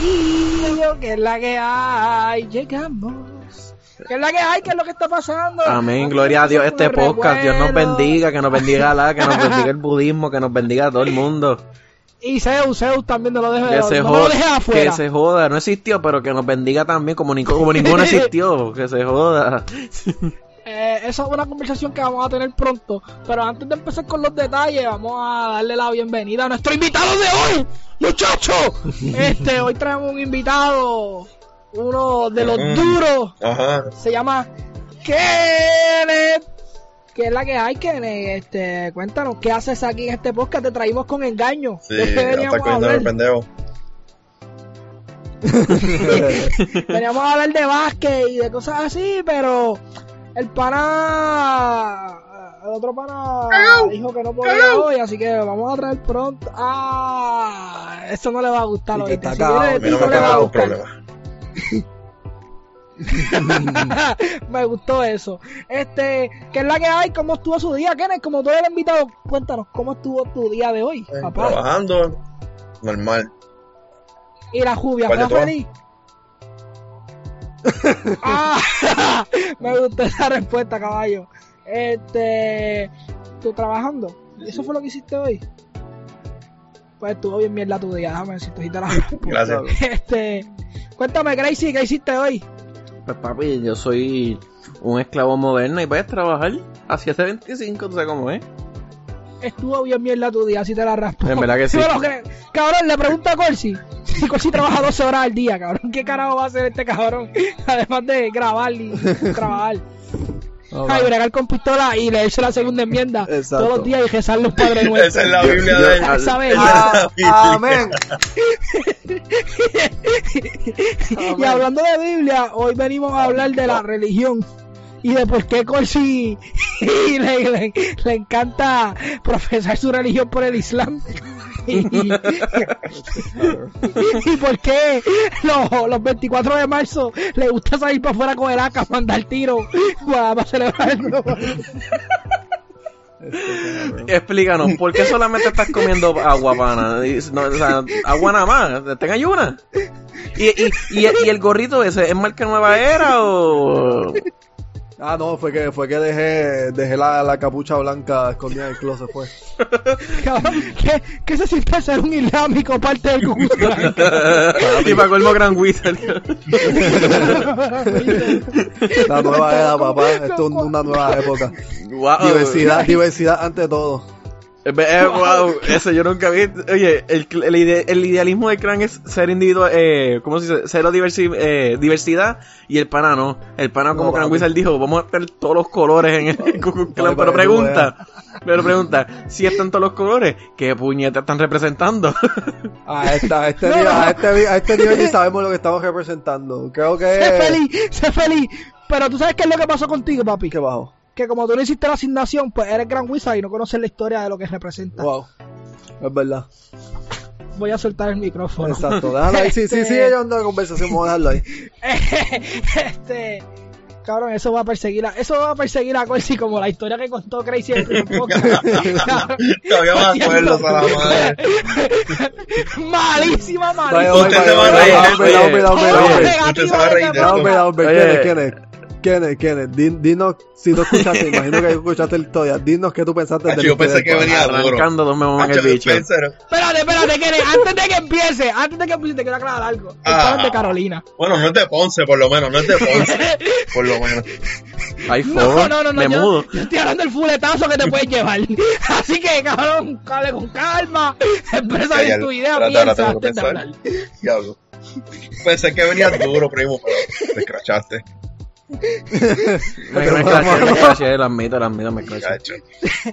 Corillo, que es la que hay, llegamos. ¿Qué es la que hay? ¿Qué es lo que está pasando? Amén, gloria a Dios, este podcast, Dios nos bendiga, que nos bendiga la, que nos bendiga el budismo, que nos bendiga a todo el mundo. Y Zeus, Zeus también no lo deje, Que se no lo joda, deje afuera. que se joda, no existió, pero que nos bendiga también, como, ni- como ninguno existió, que se joda. Eh, esa es una conversación que vamos a tener pronto. Pero antes de empezar con los detalles, vamos a darle la bienvenida a nuestro invitado de hoy, muchachos. Este, hoy traemos un invitado, uno de los Mm. duros. Ajá. Se llama Kenneth. ¿Qué es la que hay, Kenneth? Este, cuéntanos, ¿qué haces aquí en este podcast? Te traímos con engaño. Sí. Veníamos a hablar de básquet y de cosas así, pero el pana. El otro pana dijo que no podía hoy, así que vamos a traer pronto. ¡Ah! Eso no le va a gustar Y está Si viene cagado. de A ti, mí no no me le va a causa gustar. problema. Me gustó eso. Este, ¿qué es la que hay? ¿Cómo estuvo su día, Kenneth? Como tú eres invitado, cuéntanos, ¿cómo estuvo tu día de hoy, Eh, papá? Trabajando, normal. ¿Y la lluvia ¿Cuál de fue todas? Ah, me gustó esa respuesta, caballo. Este, ¿tú trabajando? ¿Eso fue lo que hiciste hoy? Pues estuvo bien mierda tu día, déjame decirte si te la Gracias. Este, cuéntame, Gracie, ¿qué hiciste hoy? Pues papi, yo soy un esclavo moderno y puedes trabajar a 7.25, tú sabes cómo es. Estuvo bien mierda tu día, si te la raspo. En verdad que sí. Cabrón, le pregunta a Corsi. Si Corsi trabaja 12 horas al día, cabrón, ¿qué carajo va a hacer este cabrón? Además de grabar y trabajar. No, Ay, bregar con pistola y leerse la segunda enmienda Exacto. todos los días y rezar los padres nuestros. Esa es la Yo- Biblia de él. Ah, amén. y hablando de Biblia, hoy venimos a hablar de la religión y de por qué Corsi le, encanta profesar su religión por el Islam. y, por qué los, los 24 de marzo le gusta salir para afuera con el AK, mandar tiro para, para celebrar el nuevo año. Explícanos, ¿por qué solamente estás comiendo agua, pana? O sea, agua nada más, ¿ten ayuna? ¿Y, y, y, y el gorrito ese, ¿es marca nueva era o...? Ah, no, fue que fue que dejé, dejé la, la capucha blanca escondida en el closet, fue. Cabrón, ¿qué, ¿Qué se siente ser un islámico parte del Ku y para colmo Gran Wizard. La nueva era, papá. Esto es una nueva época. wow. Diversidad, diversidad ante todo. Eh, eh, wow, eso yo nunca vi. Oye, el, el, ide- el idealismo del clan es ser individual, eh, ¿cómo se dice? Cero diversi- eh, diversidad y el pana no. El pana como No, Clan. Wizard dijo, vamos a tener todos los colores en el. Papi, Pero pregunta, pero pregunta, si están todos los colores, ¿qué puñetas están representando? A, esta, a, este No, nivel, a, este, a este nivel ni sabemos lo que estamos representando. Creo sé que. feliz, sé feliz. Pero tú sabes qué es lo que pasó contigo, papi. Que bajo. Que como tú no hiciste la asignación, pues eres Gran Wizard y no conoces la historia de lo que representa. Wow. Es verdad. Voy a soltar el micrófono. Exacto. Déjalo ahí. Sí, sí, Este- sigue llevando la conversación. Vamos a dejarlo ahí. este. Cabrón, eso va a perseguir a, eso va a perseguir a Corsi como la historia que contó Crazy en el primer podcast. Todavía me acuerdo, haciendo- a la madre. malísima, malísima. Usted se va a reír, Usted se va a reír este de No. Kenneth, Kenneth. Kenneth, Kenneth, din- dinos, si tú escuchaste, imagino que escuchaste la historia, dinos qué tú pensaste Hacho, del yo pensé que venía duro. Arrancando dos me en el bicho. Espérate, espérate, que antes de que empiece, antes de que empiece, te quiero aclarar algo. Ah. de Carolina. Bueno, no es de Ponce, por lo menos, no es de Ponce. por lo menos. iPhone, No, no, no, no. me yo, mudo. yo estoy hablando del fuletazo que te puedes llevar. Así que, cabrón, dale con calma. Expresa bien tu idea, piensa tengo que antes de hablar. Diablo. Pensé que venía duro, primo, pero te escrachaste. Me, me me escraché, lo admito, lo admito, me.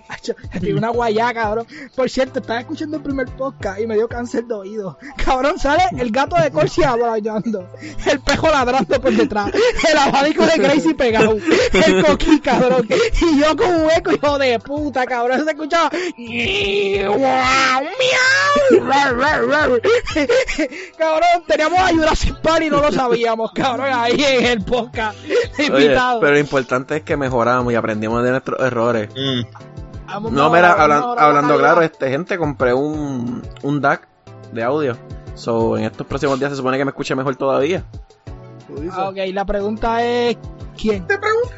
Hacho, Tiene una guayá, cabrón. Por cierto, estaba escuchando el primer podcast y me dio cáncer de oído. Cabrón, sale el gato de Corsi hablando, el pejo ladrando por detrás, el abanico de Gracie pegado, el coquí, cabrón. Y yo con un eco, hijo de puta, cabrón. Se escuchaba. miau. Cabrón, teníamos a Jurassic Park y no lo sabíamos, cabrón, ahí en el podcast. Oye, pero lo importante es que mejoramos y aprendimos de nuestros errores. Mm. Vamos No, mira, hablan- hablando claro, este gente compré un, un DAC de audio So, en estos próximos días se supone que me escuche mejor todavía. Ah, ok, la pregunta es: ¿quién? Te pregunto.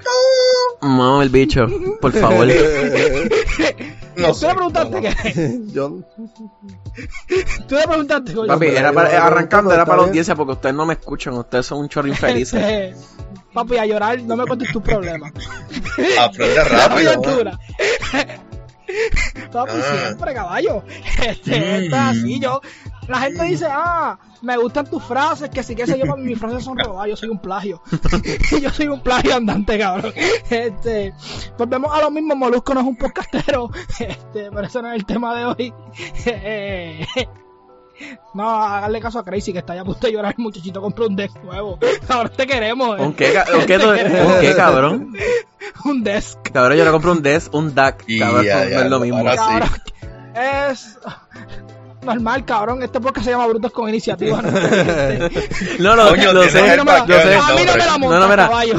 No, el bicho, por favor. No Tú sé. le preguntaste que. Yo, Tú le preguntaste, coño. Papi, era para, la arrancando, era para la audiencia porque ustedes no me escuchan, ustedes son un chorro infelices. Papi, a llorar, no me cuentes tus problemas. Aprende La rápido. dura. Papi, Ah. siempre, caballo. Este, esto es Mm. así, yo. La gente dice, ah, me gustan tus frases, que sí que sé yo, mis frases son robadas, yo soy un plagio. yo soy un plagio andante, cabrón. Este, volvemos a lo mismo, Molusco no es un podcastero. Este, pero ese no es el tema de hoy. Eh, No, háganle caso a Crazy que está ya a punto de llorar, el muchachito compró un desk nuevo. Ahora te queremos, eh. ¿Con qué, qué, qué, cabrón? Un desk. Cabrón, yo le compro un DES, un DAC, cabrón, no es lo mismo. es normal, cabrón. Este podcast se llama Brutos con Iniciativa. ¿no? Este, No, mí no me la, lo sé. a mí no me la No, monta, no, mira, caballo.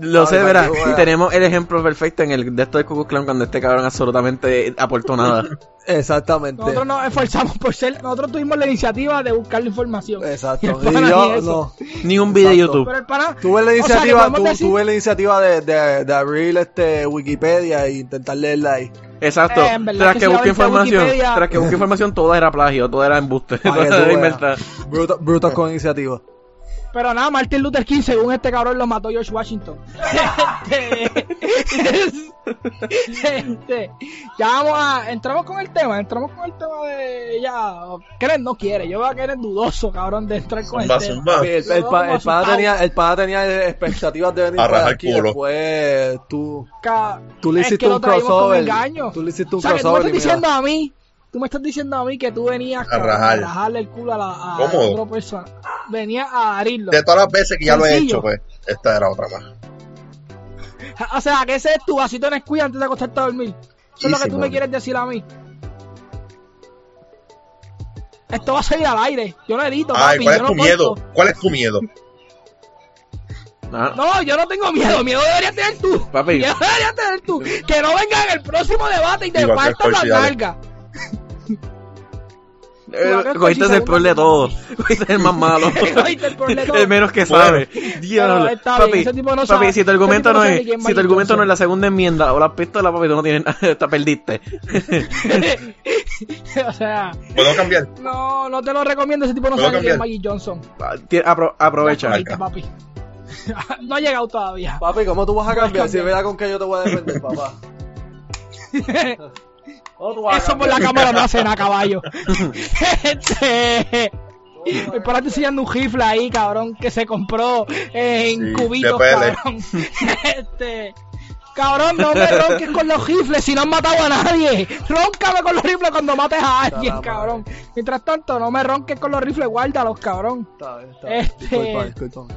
Lo sé, verá. Wea. Tenemos el ejemplo perfecto en el de esto de Klux Klan cuando este cabrón absolutamente aportó nada. exactamente. Nosotros nos esforzamos por ser. Nosotros tuvimos la iniciativa de buscar la información. Exacto. Y el Y yo, ni eso. no. Ni un video de. YouTube. Pero el pana. Tuve la o sea, iniciativa, podemos tu- decir- tuve la iniciativa de, de, de abrir este Wikipedia e intentar leerla ahí. Exacto. Eh, en verdad Tras que que si busqué información, Wikipedia- tras que busqué información, todo era plagio, todo era embuste. Tú era. Bruto- Brutos con iniciativa. Pero nada, Martin Luther King, según este cabrón, lo mató George Washington. Este, este, ya vamos a. Entramos con el tema, entramos con el tema de. Ya. Kenneth no quiere, yo veo a Kenneth dudoso, cabrón, de entrar con Zumba, el tema. zumba. El, el, Yo pa- como el pana asustado. tenía, el tenía expectativas de venir A para rajar aquí. culo. Después tú, Ca- tú le es hiciste un crossover. Tú le hiciste O un sea, que tú me crossover. estás diciendo a mí, tú me estás diciendo a mí que tú venías cabrón, rajar. a rajarle el culo a la a otra persona. Venías a herirlo. De todas las veces que ya lo he hecho, pues, esta era otra más. O sea, que ese es tu vasito en escuela antes de acostarte a dormir. Eso es lo que tú me quieres decir a mí. Esto va a salir al aire. Yo lo edito, Ay, papi. ¿cuál yo es tu no miedo? corto. ¿Cuál es tu miedo? Ah, No, yo no tengo miedo. Miedo deberías tener tú. Papi. Miedo deberías tener tú. Que no venga en el próximo debate y te partan las corciales. Nalgas. eh, cogiste el peor de todo. Cogiste el más malo. Cogiste el peor de todo. El menos que sabe. Diablo. Papi, si tu argumento no es, es si tu argumento no es la segunda enmienda o la pistola, papi, tú no tienes nada, te perdiste. o sea, ¿Puedo cambiar? no, no te lo recomiendo. Ese tipo no ¿Puedo sabe quién es? Maggie Johnson. Apro- aprovecha. Papi. no ha llegado todavía. Papi, ¿cómo tú vas a cambiar? Si verás con qué yo te voy a defender, papá. Eso por la cámara no hace nada, caballo. este. El para te enseñando un rifle ahí, cabrón, que se compró en Sí, cubitos, cabrón. Este. Cabrón, no me ronques con los rifles si no han matado a nadie. Róncame con los rifles cuando mates a alguien, cabrón. Mientras tanto, no me ronques con los rifles, guárdalos, cabrón. Está bien, está bien. Este- Disculpa, disculpa.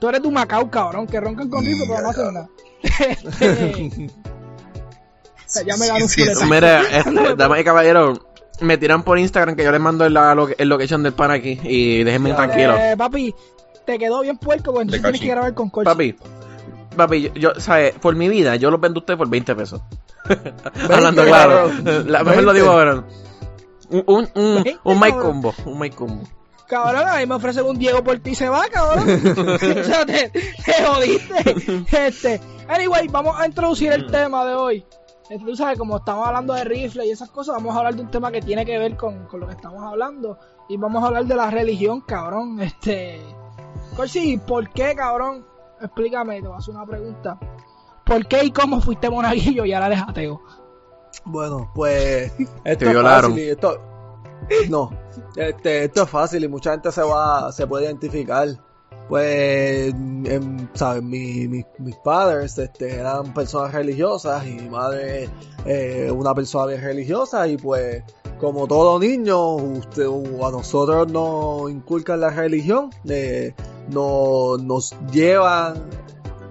Tú eres un Macao, cabrón, que roncan con rifles, pero no hacen nada. Este. ya me ganó un Sí. Mira, este, damas y caballeros, me tiran por Instagram que yo les mando la lo- el location del pan aquí y déjenme Ya. tranquilo. Eh, papi, te quedó bien puerco, pues entonces tienes que grabar con Corsi. Papi, papi, yo, yo, ¿sabes? Por mi vida, yo los vendo a ustedes por 20 pesos. Hablando 20, claro. La, mejor lo 20. digo ahora. Un, un, un, 20, un mic combo, un mic combo. Cabrón, ahí me ofrecen un Diego por ti y se va, cabrón. o sea, te, te jodiste. Este, anyway, vamos a introducir el tema de hoy. Este, Tú sabes, como estamos hablando de rifles y esas cosas, vamos a hablar de un tema que tiene que ver con, con lo que estamos hablando. Y vamos a hablar de la religión, cabrón. Este. Corsi, ¿por qué, cabrón? Explícame, te voy a hacer una pregunta. ¿Por qué y cómo fuiste monaguillo y ahora eres ateo? Bueno, pues esto Te es violaron. fácil y esto no, este, esto es fácil y mucha gente se va, se puede identificar. Pues, en, ¿sabes? Mi- mi- mis padres este, eran personas religiosas y mi madre eh, una persona bien religiosa y pues como todo niño, usted, a nosotros nos inculcan la religión, eh, no- nos llevan,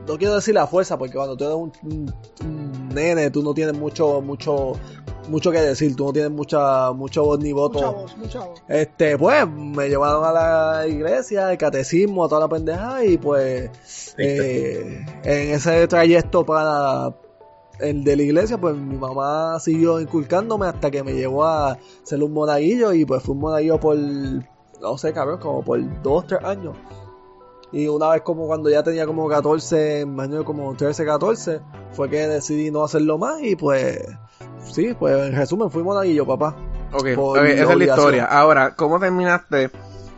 no quiero decir la fuerza, porque cuando tú eres un, un- un nene, tú no tienes mucho, mucho, mucho que decir, tú no tienes mucha, mucho voz ni voto. Mucha voz, mucha voz. Este, pues, me llevaron a la iglesia, el catecismo, a toda la pendeja, y pues, eh, en ese trayecto para, el de la iglesia, pues mi mamá siguió inculcándome hasta que me llevó a ser un monaguillo y pues fui un monaguillo por, no sé, cabrón, como por dos, tres años. Y una vez como cuando ya tenía como 14, años como 13, 14, fue que decidí no hacerlo más y pues, sí, pues en resumen fui monaguillo, papá. Ok, Por ok, esa es la historia. Ahora, ¿cómo terminaste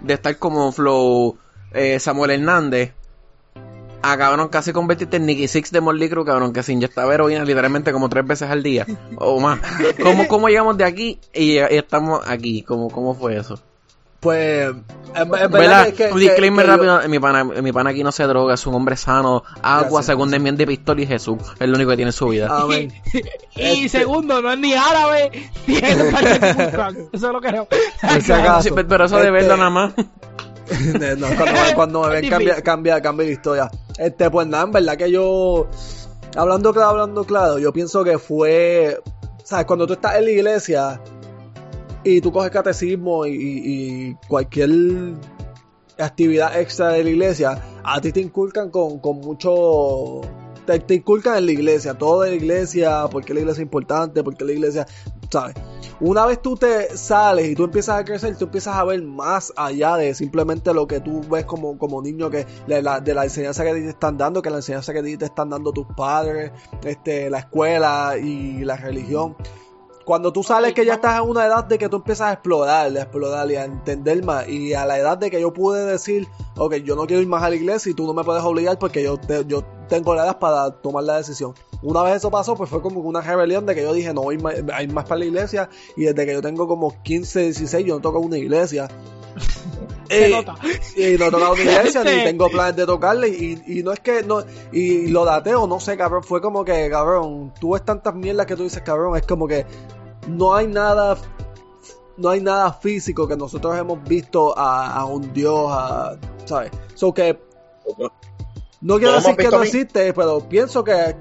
de estar como Flow eh, Samuel Hernández a cabrón casi convertirte en Nicky Six de Molly Crew, cabrón, que se inyectaba heroína literalmente como tres veces al día o más? ¿Cómo, cómo llegamos de aquí y, y estamos aquí? ¿Cómo, ¿Cómo fue eso? Pues, en, en verdad ¿Verdad? que- que- Un disclaimer que rápido, mi pana, mi pana aquí no se droga, es un hombre sano, agua, Gracias. segunda enmienda de pistola y Jesús, es lo único que tiene en su vida. Amén. Y Este- segundo, no es ni árabe de Kukulkan. Eso es lo acaso. Sí, pero eso de Este- verlo nada más. No, cuando, me- cuando me ven cambia, cambia, cambia la historia. Este, pues nada, en verdad que yo, hablando claro, hablando claro, yo pienso que fue, sabes, cuando tú estás en la iglesia y tú coges catecismo y, cualquier actividad extra de la iglesia, a ti te inculcan con, con mucho, te, inculcan en la iglesia, todo de la iglesia, por qué la iglesia es importante, por qué la iglesia, ¿sabes? Una vez tú te sales y tú empiezas a crecer, tú empiezas a ver más allá de simplemente lo que tú ves como, como niño que de la, de la enseñanza que te están dando, que la enseñanza que te están dando tus padres, este, la escuela y la religión. Cuando tú sales que ya estás en una edad de que tú empiezas a explorar, a explorar y a entender más, y a la edad de que yo pude decir, ok, yo no quiero ir más a la iglesia y tú no me puedes obligar porque yo, te- yo tengo la edad para tomar la decisión. Una vez eso pasó, pues fue como una rebelión de que yo dije, no voy más, a ir más para la iglesia, y desde que yo tengo como 15, 16, yo no toco una iglesia. Se Eh, nota. y no he tocado una iglesia, ni tengo planes de tocarle, y, y no es que, no, y lo dateo, no sé, cabrón, fue como que, cabrón, tú ves tantas mierdas que tú dices, cabrón, es como que no hay nada, no hay nada físico que nosotros hemos visto a, a un dios, a, ¿sabes? So que, no quiero ¿Cómo decir que no existe, pero pienso que,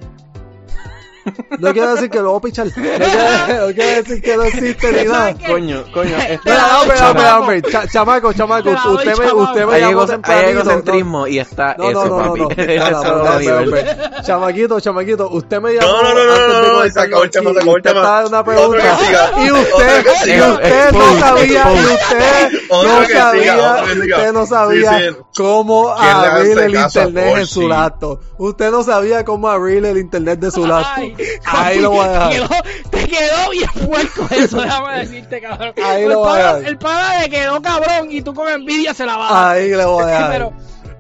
no quiero decir que lo voy a pichar, no quiero, no quiero decir que no existe ni nada. Coño, coño, este- Mira, hombre, Chamaco. hombre, hombre, cha- chamaco, chamaco, usted me, chamaco. usted me hay, llamó hay tempranito, no- egocentrismo y está no, eso, no, no, papi. no, no. No, no, no, no. Chamaquito, chamaquito, usted me llamó No, no, no, no, no, no, se acabó el aquí se acabó el una pregunta y usted, y usted no sabía, y usted no sabía, usted no sabía cómo ¿Quién le abrir el internet en su Corsi? laptop. Usted no sabía cómo abrir el internet de su laptop. Ahí lo voy a dejar. Te quedó, te quedó bien puerco eso, déjame decirte, cabrón. Ahí el lo voy a dejar. El pana le quedó cabrón y tú con envidia se la vas a Ahí le voy a dejar. Pero,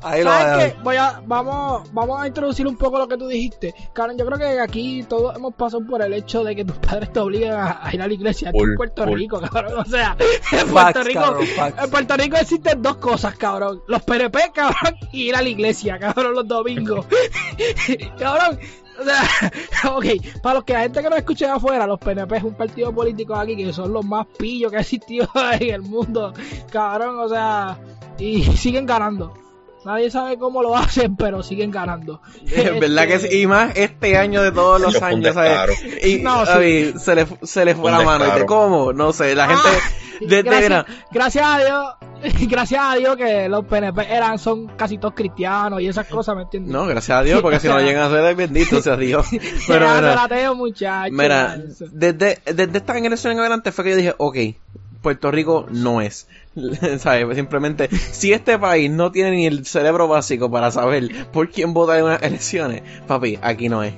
Ahí lo voy a ¿sabes dejar. qué? Voy a, vamos, vamos a introducir un poco lo que tú dijiste. Cabrón, yo creo que aquí todos hemos pasado por el hecho de que tus padres te obligan a, a ir a la iglesia. Aquí en Puerto. Rico, cabrón. O sea, en Facts, Puerto Rico, cabrón, en Puerto Rico existen dos cosas, cabrón. Los PNP, cabrón, y ir a la iglesia, cabrón, los domingos. cabrón. Ok, para los que la gente que nos escuche de afuera, los PNP es un partido político aquí que son los más pillos que ha existido en el mundo, cabrón, o sea, y siguen ganando. Nadie sabe cómo lo hacen, pero siguen ganando. Es verdad que Este, sí, y más este año de todos los años, ¿sabes? Y No, sí. Se, le, se le fue la mano. ¿y descaro. ¿Cómo? No sé, la gente... Ah, de- de- gracias, mira, gracias a Dios, gracias a Dios que los PNP eran, son casi todos cristianos y esas cosas, ¿me entiendes? no, gracias a Dios, porque si no llegan a ser bendito sea Dios. Pero mira, muchacho. desde, desde esta generación en adelante fue que yo dije, ok, Puerto Rico no es. ¿Sabes? Simplemente, si este país no tiene ni el cerebro básico para saber por quién vota en unas elecciones, papi, aquí no es.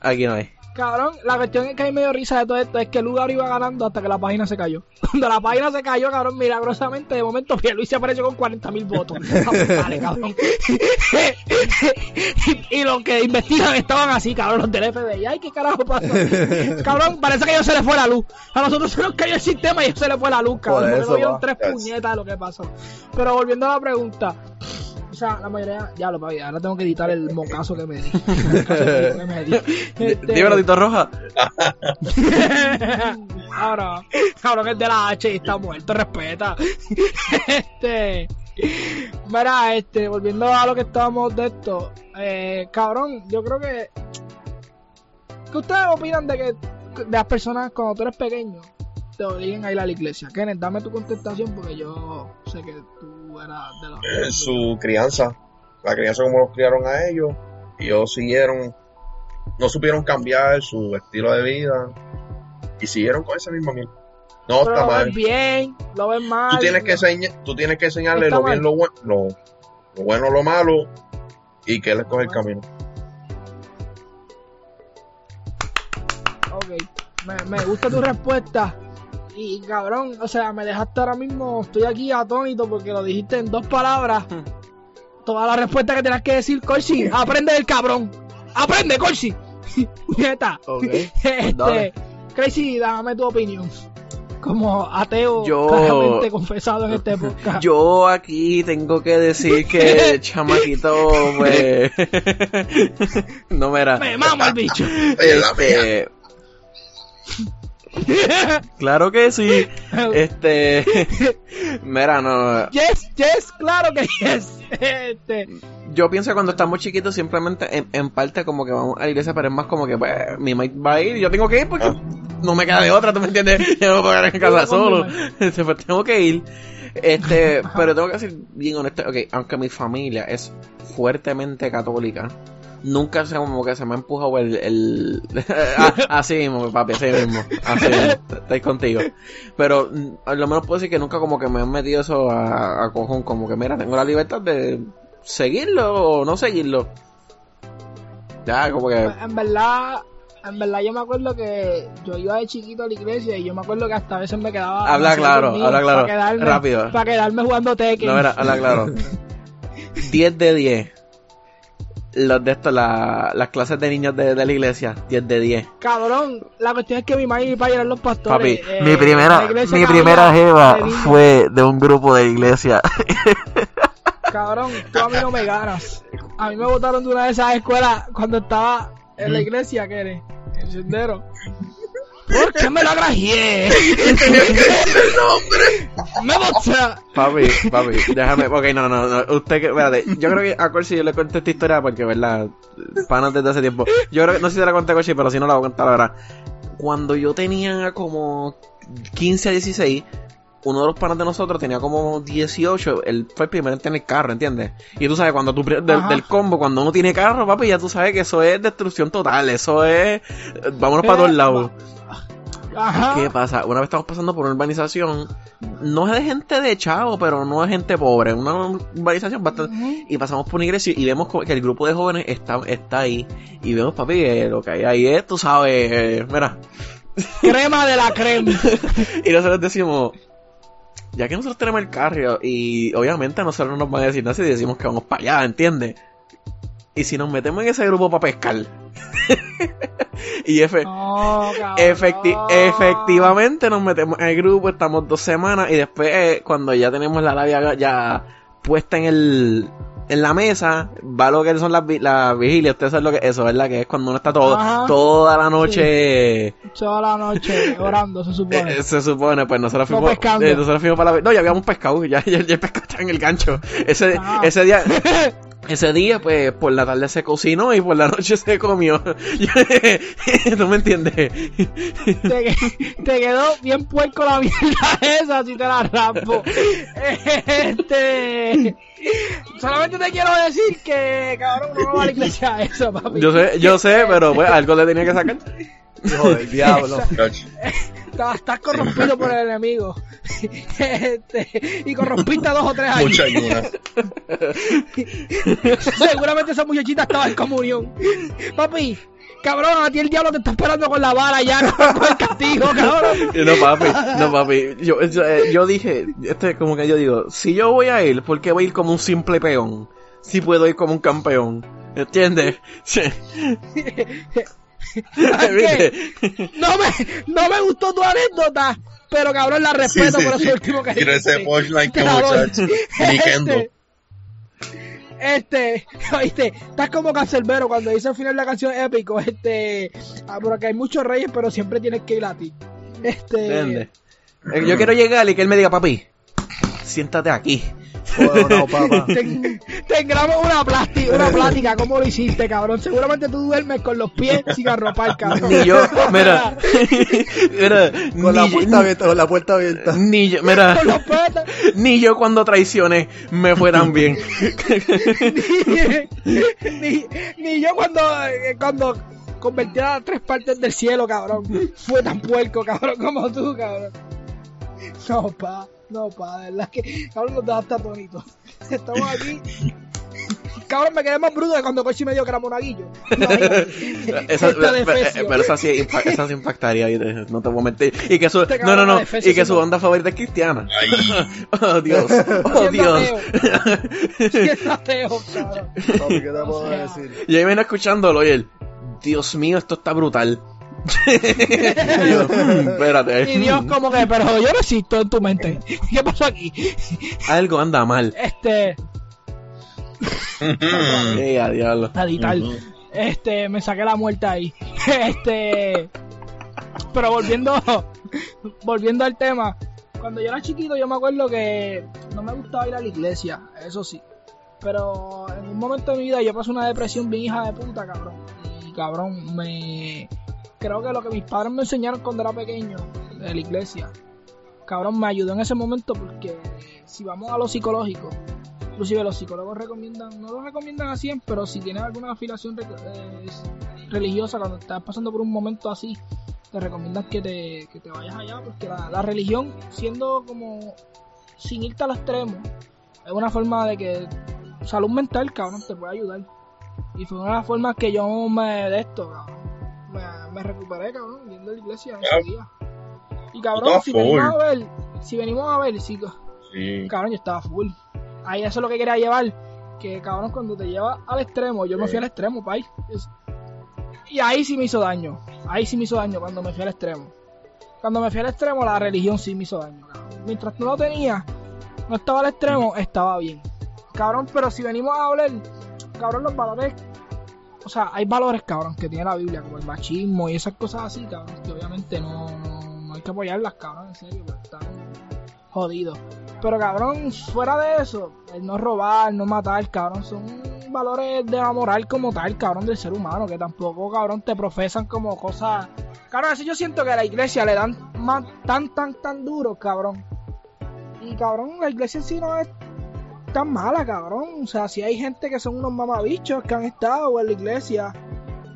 Aquí no es. Cabrón, la cuestión es que hay medio risa de todo esto es que el lugar iba ganando hasta que la página se cayó. Cuando la página se cayó, cabrón, milagrosamente, de momento Luis se apareció con 40 mil votos. Dale, cabrón. y, y los que investigan estaban así, cabrón, los del FBI. Ay, ¿qué carajo pasó? cabrón, parece que a ellos se les fue la luz. A nosotros se nos cayó el sistema y a ellos se les fue la luz, cabrón. Por porque eso, no vieron va. tres puñetas de lo que pasó. Pero volviendo a la pregunta. O sea, la mayoría, ya lo papi, ahora tengo que editar el mocazo que me di. El mocazo que me di. Este- Dímelo, Tito Roja. ahora, cabrón, es de la H y está muerto, respeta. este. Mira, este, volviendo a lo que estábamos de esto, eh, cabrón, yo creo que. ¿Qué ustedes opinan de que de las personas cuando tú eres pequeño te obliguen a ir a la iglesia? Kenneth, dame tu contestación porque yo sé que tú de. Eh, su crianza, la crianza como los criaron a ellos, y ellos siguieron no supieron cambiar su estilo de vida y siguieron con esa misma mierda. No Pero está lo mal. ven bien, lo ven mal. Tú tienes que enseñar, tú tienes que enseñarle Está lo bien, mal. lo bueno, lo, lo bueno, lo malo y que él escoge el camino. Ok, me, me gusta tu respuesta. Y cabrón, o sea, me dejaste ahora mismo, estoy aquí atónito porque lo dijiste en dos palabras. Toda la respuesta que tenías que decir, Corsi, aprende del cabrón. Aprende, Corsi. Neta. Ok. Este. Crazy, dame tu opinión. Como ateo Yo- claramente confesado en este podcast. Yo aquí tengo que decir que el chamaquito, pues. no me era. Me mamo el bicho. Este, claro que sí. Este. Mira, no. yes, yes, claro que yes. Este, Yo pienso que cuando estamos chiquitos, simplemente en, en parte como que vamos a la iglesia, pero es más como que, pues, mi mate va a ir y yo tengo que ir porque no me queda de otra, ¿tú me entiendes? Yo no puedo quedar en casa solo. pues tengo que ir. Este, pero tengo que ser bien honesto, ok, aunque mi familia es fuertemente católica, nunca se como que se me ha empujado el, el... Ah, así mismo, papi, así mismo, así mismo, estoy contigo. Pero mm, a lo menos puedo decir que nunca como que me han metido eso a, a cojón, como que mira, tengo la libertad de seguirlo o no seguirlo. Ya, como que... en verdad, en verdad yo me acuerdo que yo iba de chiquito a la iglesia y yo me acuerdo que hasta a veces me quedaba Habla claro, habla claro, para quedarme, rápido. para quedarme jugando Tekken. No, habla claro. 10 de 10. Los de estos, la- las clases de niños de, de la iglesia, 10 de 10. Cabrón, la cuestión es que mi madre y mi padre eran los pastores. Papi, eh, mi primera, mi primera jeva de fue de un grupo de iglesia. Cabrón, tú a mí no me ganas. A mí me botaron de una de esas escuelas cuando estaba en la iglesia, ¿qué eres? El sendero. ¿Por qué me la grajeé? me boté. papi, papi, déjame, ok, no, no, no, usted que, espérate, yo creo que a Corsi yo le cuento esta historia porque, verdad, panas desde hace tiempo. Yo creo que, no sé si te la conté a Corsi, pero si no la voy a contar ahora. Cuando yo tenía como 15 a 16, uno de los panas de nosotros tenía como 18, él fue el primero en tener carro, ¿entiendes? Y tú sabes, cuando tú, del, del combo, cuando uno tiene carro, papi, ya tú sabes que eso es destrucción total, eso es, vámonos para todos Eh, lados. Ajá. ¿Qué pasa? Una vez estamos pasando por una urbanización, no es de gente de chavo, pero no es gente pobre, una urbanización bastante... Y pasamos por una iglesia y vemos que el grupo de jóvenes está, está ahí. Y vemos, papi, que lo que hay ahí es, tú sabes, eh, mira. Crema de la crema. Y nosotros decimos, ya que nosotros tenemos el carro, y obviamente a nosotros no nos van a decir nada si decimos que vamos para allá, ¿entiendes? Y si nos metemos en ese grupo para pescar. y efe- No, cabrón. Efecti- efectivamente nos metemos en el grupo, estamos dos semanas y después eh, cuando ya tenemos la labia ya puesta en el en la mesa, va lo que son las, las vigilias, ustedes saben lo que es eso, ¿verdad? Que es cuando uno está todo, Ajá. toda la noche, Toda la noche orando, se supone. eh, se supone, pues nosotros No fuimos, pescando. eh, nosotros fuimos para la... No, ya habíamos pescado, ya, ya, ya el pescado está en el gancho. Ese, ese día... Ese día, pues, por la tarde se cocinó y por la noche se comió. ¿Tú me entiendes? te, te quedó bien puerco la mierda esa si te la rapo. Este. Solamente te quiero decir que, cabrón, uno no va a la iglesia a eso, papi. Yo sé, yo sé, pero pues algo le tenía que sacar. Hijo del diablo. Estás, corrompido por el enemigo. Este, y corrompiste a dos o tres años. Mucha ayuda. Seguramente esa muchachita estaba en comunión. Papi, cabrón, a ti el diablo te está esperando con la vara ya con el castigo, cabrón. No, papi, no, papi. Yo, yo, eh, yo dije, este, como que yo digo, si yo voy a ir, ¿por qué voy a ir como un simple peón? Si puedo ir como un campeón. ¿Entiendes? No me, no me gustó tu anécdota, pero cabrón la respeto Sí, sí, por sí. eso último que Quiero ese punchline que muchacho. Este, este, oíste, estás como cancerbero cuando dice al final la canción épico, este, ah, porque hay muchos reyes, pero siempre tienes que ir a ti. Este, ¿Entiendes? Eh, Yo quiero llegar y que él me diga, papi, siéntate aquí. Bueno, no, tengamos una plática, una plática, ¿cómo lo hiciste, cabrón? Seguramente tú duermes con los pies sin arropar, cabrón. Ni yo, mira, mira, Con la yo- puerta abierta, con la puerta abierta. ni yo, mira, ni yo cuando traicioné me fue tan bien. ni, ni, ni yo cuando, eh, cuando convertida a tres partes del cielo, cabrón. Fue tan puerco, cabrón, como tú, cabrón. No, pa, no, pa, de verdad que, cabrón, nos dejaste atónitos. Estamos aquí. Cabrón, me quedé más bruto de cuando Cochi me dio que era monaguillo. Esa- Esta pe- de pe- Efesio. pero esa sí, impa- esa sí impactaría, ¿viste? no te voy a mentir. Y que su, Este no, no, no, y que su banda favorita es cristiana. Ay, Oh, Dios, oh, Dios. ateo. Siendo ateo, cabrón. ¿qué te puedo O sea, Y decir? ahí viene escuchándolo y él, Dios mío, esto está brutal. Y yo, "Mm, espérate. Y Dios como que, pero yo no existo en tu mente. ¿Qué pasó aquí? Algo anda mal. Este, Eh, a diablo. Este, me saqué la muerte ahí. Este, pero volviendo, volviendo al tema, cuando yo era chiquito yo me acuerdo que no me gustaba ir a la iglesia, eso sí. Pero en un momento de mi vida yo pasé una depresión bien hija de puta, cabrón. Y cabrón, me creo que lo que mis padres me enseñaron cuando era pequeño de la iglesia, cabrón, me ayudó en ese momento porque si vamos a lo psicológico, inclusive los psicólogos recomiendan, no lo recomiendan a 100, pero si tienes alguna afiliación eh, religiosa cuando estás pasando por un momento así, te recomiendan que te, que te vayas allá porque la, la religión, siendo como sin irte al extremo, es una forma de que salud mental, cabrón, te puede ayudar. Y fue una de las formas que yo me de esto, cabrón. Me, recuperé, cabrón, yendo a la iglesia ese día. Y cabrón, si venimos a ver, si venimos a ver, si, Sí. cabrón, yo estaba full. Ahí eso es lo que quería llevar. Que cabrón, cuando te lleva al extremo, yo me fui al extremo, pay. Y ahí sí me hizo daño. Ahí sí me hizo daño cuando me fui al extremo. Cuando me fui al extremo, la religión sí me hizo daño, cabrón. Mientras no lo tenía, no estaba al extremo, estaba bien. Cabrón, pero si venimos a hablar, cabrón, los valores. O sea, hay valores, cabrón, que tiene la Biblia, como el machismo y esas cosas así, cabrón, que obviamente no, no, no hay que apoyarlas, cabrón, en serio, porque están jodidos. Pero cabrón, fuera de eso, el no robar, no matar, cabrón, son valores de la moral como tal, cabrón, del ser humano, que tampoco, cabrón, te profesan como cosas. Cabrón, así yo siento que a la iglesia le dan más, tan, tan, tan duro, cabrón. Y cabrón, la iglesia en sí no es tan mala, cabrón. O sea, si hay gente que son unos mamabichos que han estado en la iglesia.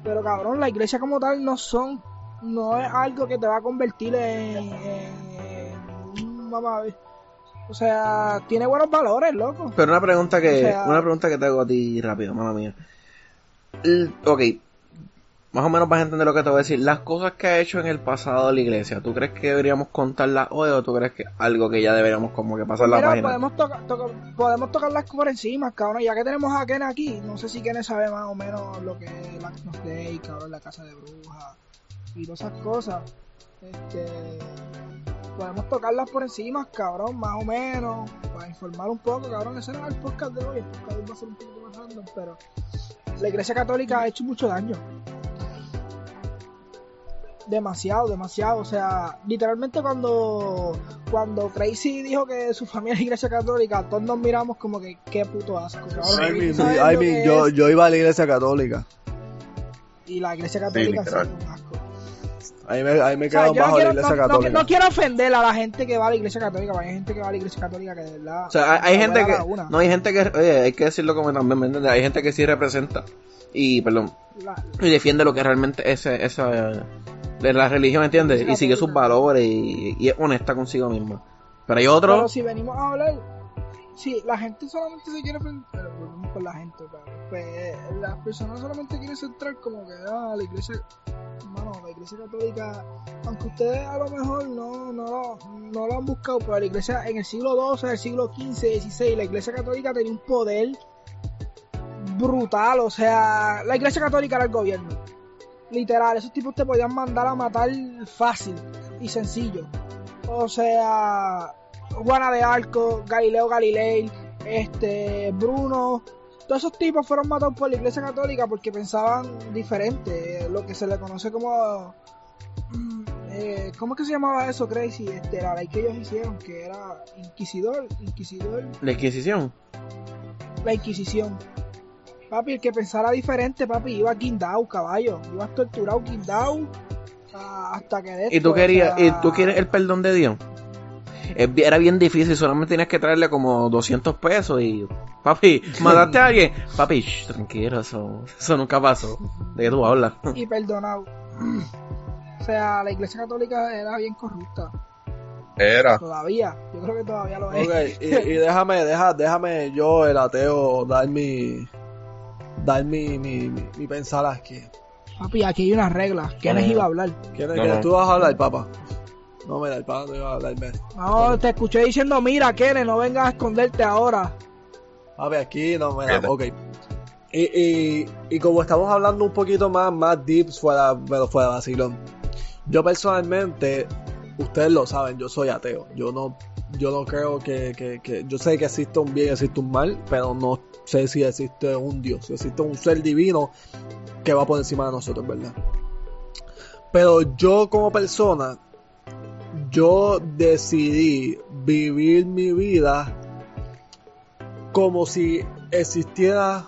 Pero cabrón, la iglesia como tal no son. No es algo que te va a convertir en. en un mamabicho. O sea, tiene buenos valores, loco. Pero una pregunta que, O sea- una pregunta que te hago a ti rápido, mala mía. Ok, más o menos vas a entender lo que te voy a decir. Las cosas que ha hecho en el pasado la iglesia, ¿tú crees que deberíamos contarlas hoy o tú crees que algo que ya deberíamos como que pasar la página? podemos, toca- toca- podemos tocarlas por encima, cabrón. Ya que tenemos a Ken aquí, no sé si Ken sabe más o menos lo que es la Agnus Dei, cabrón, la casa de brujas y todas esas cosas. Este, podemos tocarlas por encima, cabrón, más o menos, para informar un poco, cabrón. Ese es el podcast de hoy, el podcast de hoy va a ser un poquito más random, pero la iglesia católica ha hecho mucho daño. Demasiado, demasiado. O sea, literalmente cuando, cuando Crazy dijo que su familia es iglesia católica, todos nos miramos como que qué puto asco. I mean, ¿Tú sabes I mean, yo, yo iba a la iglesia católica. Y la iglesia católica sí, es un asco. A mí me, a mí me O sea, quedan yo no bajo la quiero, iglesia no- católica. no quiero ofender a la gente que va a la iglesia católica, porque hay gente que va a la iglesia católica que de verdad. O sea, hay, hay no gente que, no hay gente que, oye, hay que decirlo como también, ¿me entiendes? Hay gente que sí representa y, perdón, La- y defiende lo que realmente es ese, esa, de la religión, ¿entiendes? Y sigue sus valores y, y es honesta consigo misma. Pero hay Pero otros, si venimos a hablar, si la gente solamente se quiere pero volvemos con la gente. Pues las personas solamente quieren centrar como que ah, la iglesia, mano, la iglesia católica, aunque ustedes a lo mejor no, no, no lo han buscado, pero la iglesia en el siglo XII, el siglo XV, XVI, la iglesia católica tenía un poder brutal, o sea, la iglesia católica era el gobierno. Literal, esos tipos te podían mandar a matar fácil y sencillo. O sea, Juana de Arco, Galileo Galilei, este, Bruno, todos esos tipos fueron matados por la Iglesia Católica porque pensaban diferente, lo que se le conoce como, eh, ¿cómo es que se llamaba eso, Crazy? Este, la ley que ellos hicieron, que era inquisidor, inquisidor, la Inquisición. la Inquisición. Papi, el que pensara diferente, papi, iba guindado, caballo, ibas torturado, guindado, ah, hasta que de Y tú o querías, sea, y tú quieres el perdón de Dios. era bien difícil, solamente tenías que traerle como 200 pesos y... Papi, ¿mataste a alguien? Papi, shh, tranquilo, eso, eso nunca pasó. ¿De qué tú hablas? Y perdonado. O sea, la iglesia católica era bien corrupta. Era. Todavía. Yo creo que todavía lo es. Ok, y, y déjame, deja, déjame yo, el ateo, dar mi. Dar mi, mi, mi, mi pensar aquí. Papi, aquí hay unas reglas. ¿Quién les iba a hablar? ¿Quién es No, que no. tú vas a hablar, papá? No, mira, el papá no iba a hablar. No, te escuché diciendo, mira, Kenneth, no vengas a esconderte ahora. A ver, aquí no, mira, ok. Y, y, y como estamos hablando un poquito más, más deep, fuera, pero fuera vacilón. Yo personalmente, ustedes lo saben, yo soy ateo. Yo no, yo no creo que, que, que, yo sé que existe un bien y existe un mal, pero no sé si existe un Dios, si existe un ser divino que va por encima de nosotros, ¿verdad? Pero yo como persona, yo decidí vivir mi vida como si existiera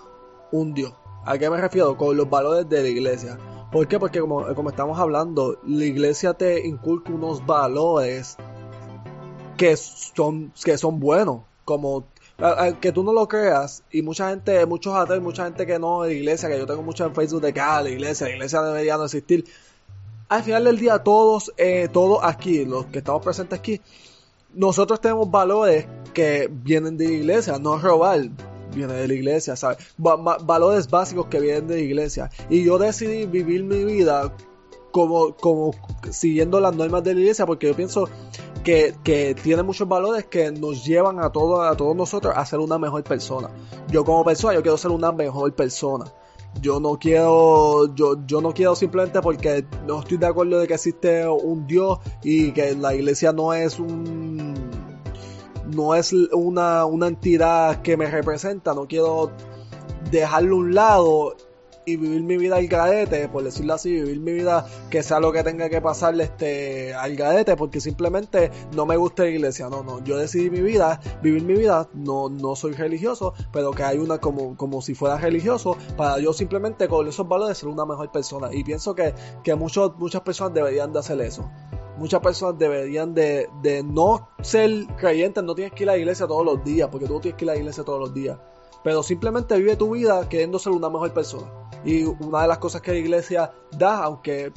un Dios. ¿A qué me refiero? Con los valores de la iglesia. ¿Por qué? Porque como, como estamos hablando, la iglesia te inculca unos valores que son, que son buenos. Como que tú no lo creas y mucha gente, muchos ateos, mucha gente que no de iglesia, que yo tengo mucho en Facebook de que ah, iglesia, la iglesia debería no existir. Al final del día todos, eh, todos aquí, los que estamos presentes aquí, nosotros tenemos valores que vienen de la iglesia, no robar viene de la iglesia, ¿sabes? Va- va- valores básicos que vienen de la iglesia. Y yo decidí vivir mi vida como, como siguiendo las normas de la iglesia porque yo pienso que, tiene muchos valores que nos llevan a todos, a todos nosotros a ser una mejor persona. Yo como persona, yo quiero ser una mejor persona. Yo no quiero, yo, yo no quiero simplemente porque no estoy de acuerdo de que existe un Dios y que la iglesia no es un no es una, una entidad que me representa, no quiero dejarlo a un lado y vivir mi vida al garete, por decirlo así, vivir mi vida que sea lo que tenga que pasarle este al garete, porque simplemente no me gusta la iglesia, no, no, yo decidí mi vida, vivir mi vida, no, no soy religioso, pero que hay una como, como si fuera religioso, para yo simplemente con esos valores ser una mejor persona, y pienso que, que muchos, muchas personas deberían de hacer eso. Muchas personas deberían de, de no ser creyentes, no tienes que ir a la iglesia todos los días, porque tú tienes que ir a la iglesia todos los días. Pero simplemente vive tu vida queriendo ser una mejor persona. Y una de las cosas que la iglesia da, aunque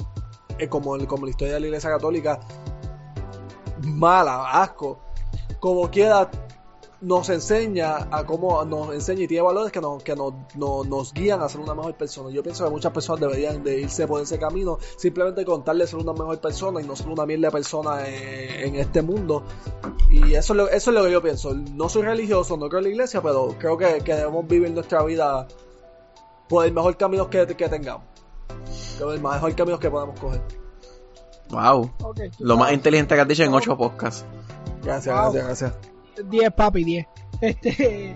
eh, como, el- como la historia de la iglesia católica, mala, asco, como quiera, nos enseña a cómo nos enseña y tiene valores que nos, que nos, nos, nos guían a ser una mejor persona. Yo pienso que muchas personas deberían de irse por ese camino, simplemente contarle ser una mejor persona y no ser una mierda de persona en este mundo. Y eso es, lo, eso es lo que yo pienso. No soy religioso, no creo en la iglesia, pero creo que, que debemos vivir nuestra vida por el mejor camino que, que tengamos. Creo el mejor camino que podamos coger. Wow. Ok. Lo más inteligente que has dicho en ocho podcasts. Gracias, Wow. gracias, gracias. 10, papi, 10. Este,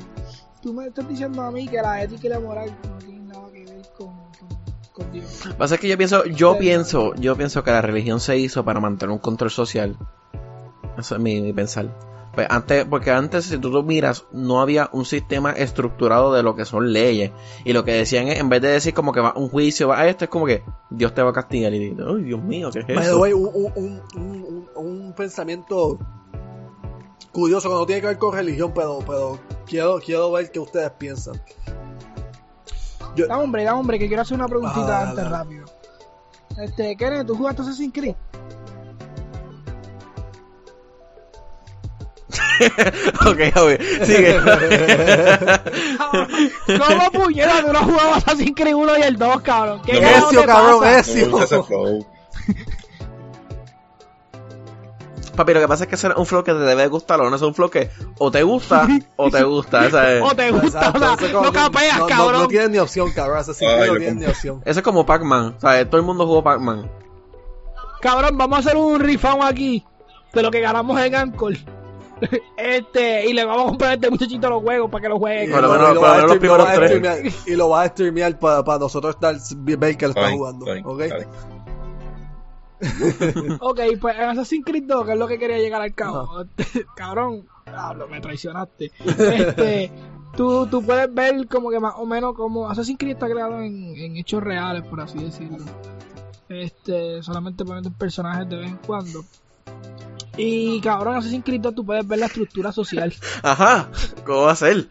tú me estás diciendo a mí que la ética y la moral no tienen nada que ver con, con, con Dios. Lo que pasa es que yo pienso, yo pienso, yo pienso que la religión se hizo para mantener un control social. Eso es mi, mi pensar. Pues antes, porque antes, si tú lo miras, no había un sistema estructurado de lo que son leyes. Y lo que decían es, en vez de decir como que va un juicio, va a esto, es como que Dios te va a castigar. Y dices, ay, Dios mío, ¿qué es By the eso? way, un, un, un- un pensamiento curioso que no tiene que ver con religión, pero, pero quiero, quiero ver qué ustedes piensan. Yo, Da hombre, da hombre, que quiero hacer una preguntita Ah, antes rápido. Este, Kenneth, ¿tú jugaste Assassin's Creed? ok, ok, sigue. ¿Cómo puñera tú no jugabas Assassin's Creed 1 y el 2, cabrón? ¿Qué No, Necio, te cabrón, pasa? Papi, lo que pasa es que ese es un flow que te debe gustar o no es un flow que o te gusta o te gusta. O te gusta, o sea, no que capeas, no, no- cabrón. No, tienes ni opción, cabrón. Ese sí Ay, no lo tienes ni opción. Eso es como Pac-Man. ¿sabes? Todo el mundo jugó Pac-Man. Cabrón, vamos a hacer un refund aquí de lo que ganamos en Anchor. Este, y le vamos a comprar a este muchachito los juegos para que los juegue. Y Por lo lo- y lo lo los lo primeros streamear- Y lo vas a streamear para nosotros estar, ver que lo está jugando. fine, ¿Ok? Ok, pues en Assassin's Creed 2, que es lo que quería llegar al cabo. Cabrón, hablo, me traicionaste. Este, tú, tú puedes ver como que más o menos como Assassin's Creed está creado en, en hechos reales, por así decirlo. Este, solamente poniendo personajes de vez en cuando. Y cabrón, no sé si en Cristo tú puedes ver la estructura social. Ajá, ¿cómo va a ser?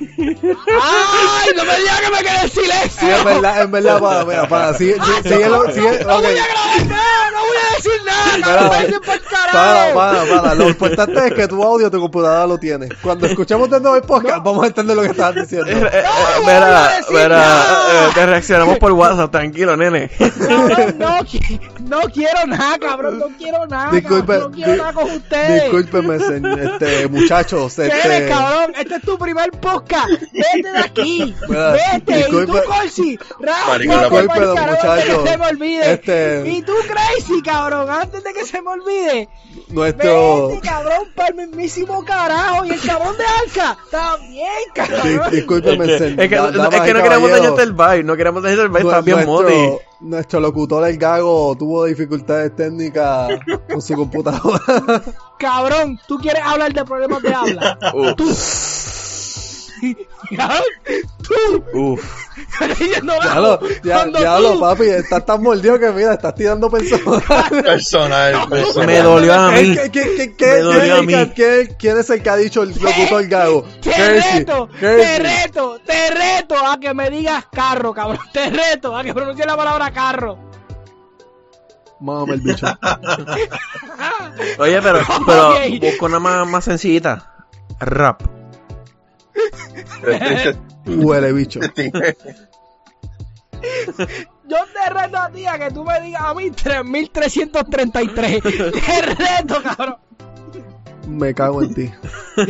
¡Ay! No me digas que me quede en silencio. Es verdad, es verdad, para, mira, para, sigue, sigue, síguelo, sigue, No ok. voy a grabar nada, no voy a decir nada, Mira, cabrón, váyanse pa'l Para, carajo. para, para. Lo importante es que tu audio, tu computadora lo tiene. Cuando escuchemos de nuevo el podcast, vamos a entender lo que estabas diciendo. Eh, eh, No, no voy Mira, a decir mira, nada. eh, te reaccionamos por WhatsApp, tranquilo, nene. Cabrón, no, no quiero nada, cabrón, no quiero nada, Disculpe, no quiero nada con ustedes. Discúlpeme, señor, este, muchachos, ¿Qué eres, este... cabrón? Este es tu primer podcast. Vete de aquí. Mira, Vete. Y tú, disculpe. Corsi. Rafa, Maricón, vete pa'l discúlpelo, carajo antes muchacho. que se me olvide. Este- Y tú, Crazy, cabrón. Antes de que se me olvide. Nuestro... Vete, cabrón, para el mismísimo carajo. Y el cabrón de Arca. Está bien, Di- cabrón. discúlpeme, Es que, señor, es que, no queremos dañarte el vibe, no queremos dañarte el vibe, estás bien nuestro, moti. Nuestro locutor, el gago, tuvo dificultades técnicas con su computadora. Cabrón, tú quieres hablar de problemas de habla. Tú. Uf. Ya lo, ya, ya lo, papi, estás tan mordido que mira, estás tirando personas. Personal, personal. Me dolió a mí. ¿Qué, qué, qué, qué, Me dolió a qué- mí. qué- ¿Quién es el que ha dicho el locutor gago? Te reto, te reto, te reto a que me digas carro, cabrón. Te reto a que pronuncie la palabra carro. Mámame el bicho. Oye, pero, pero busca una más, más sencillita. Rap. Huele bicho. Yo te reto a ti a que tú me digas a mí 3333. Te reto, cabrón. Me cago en ti.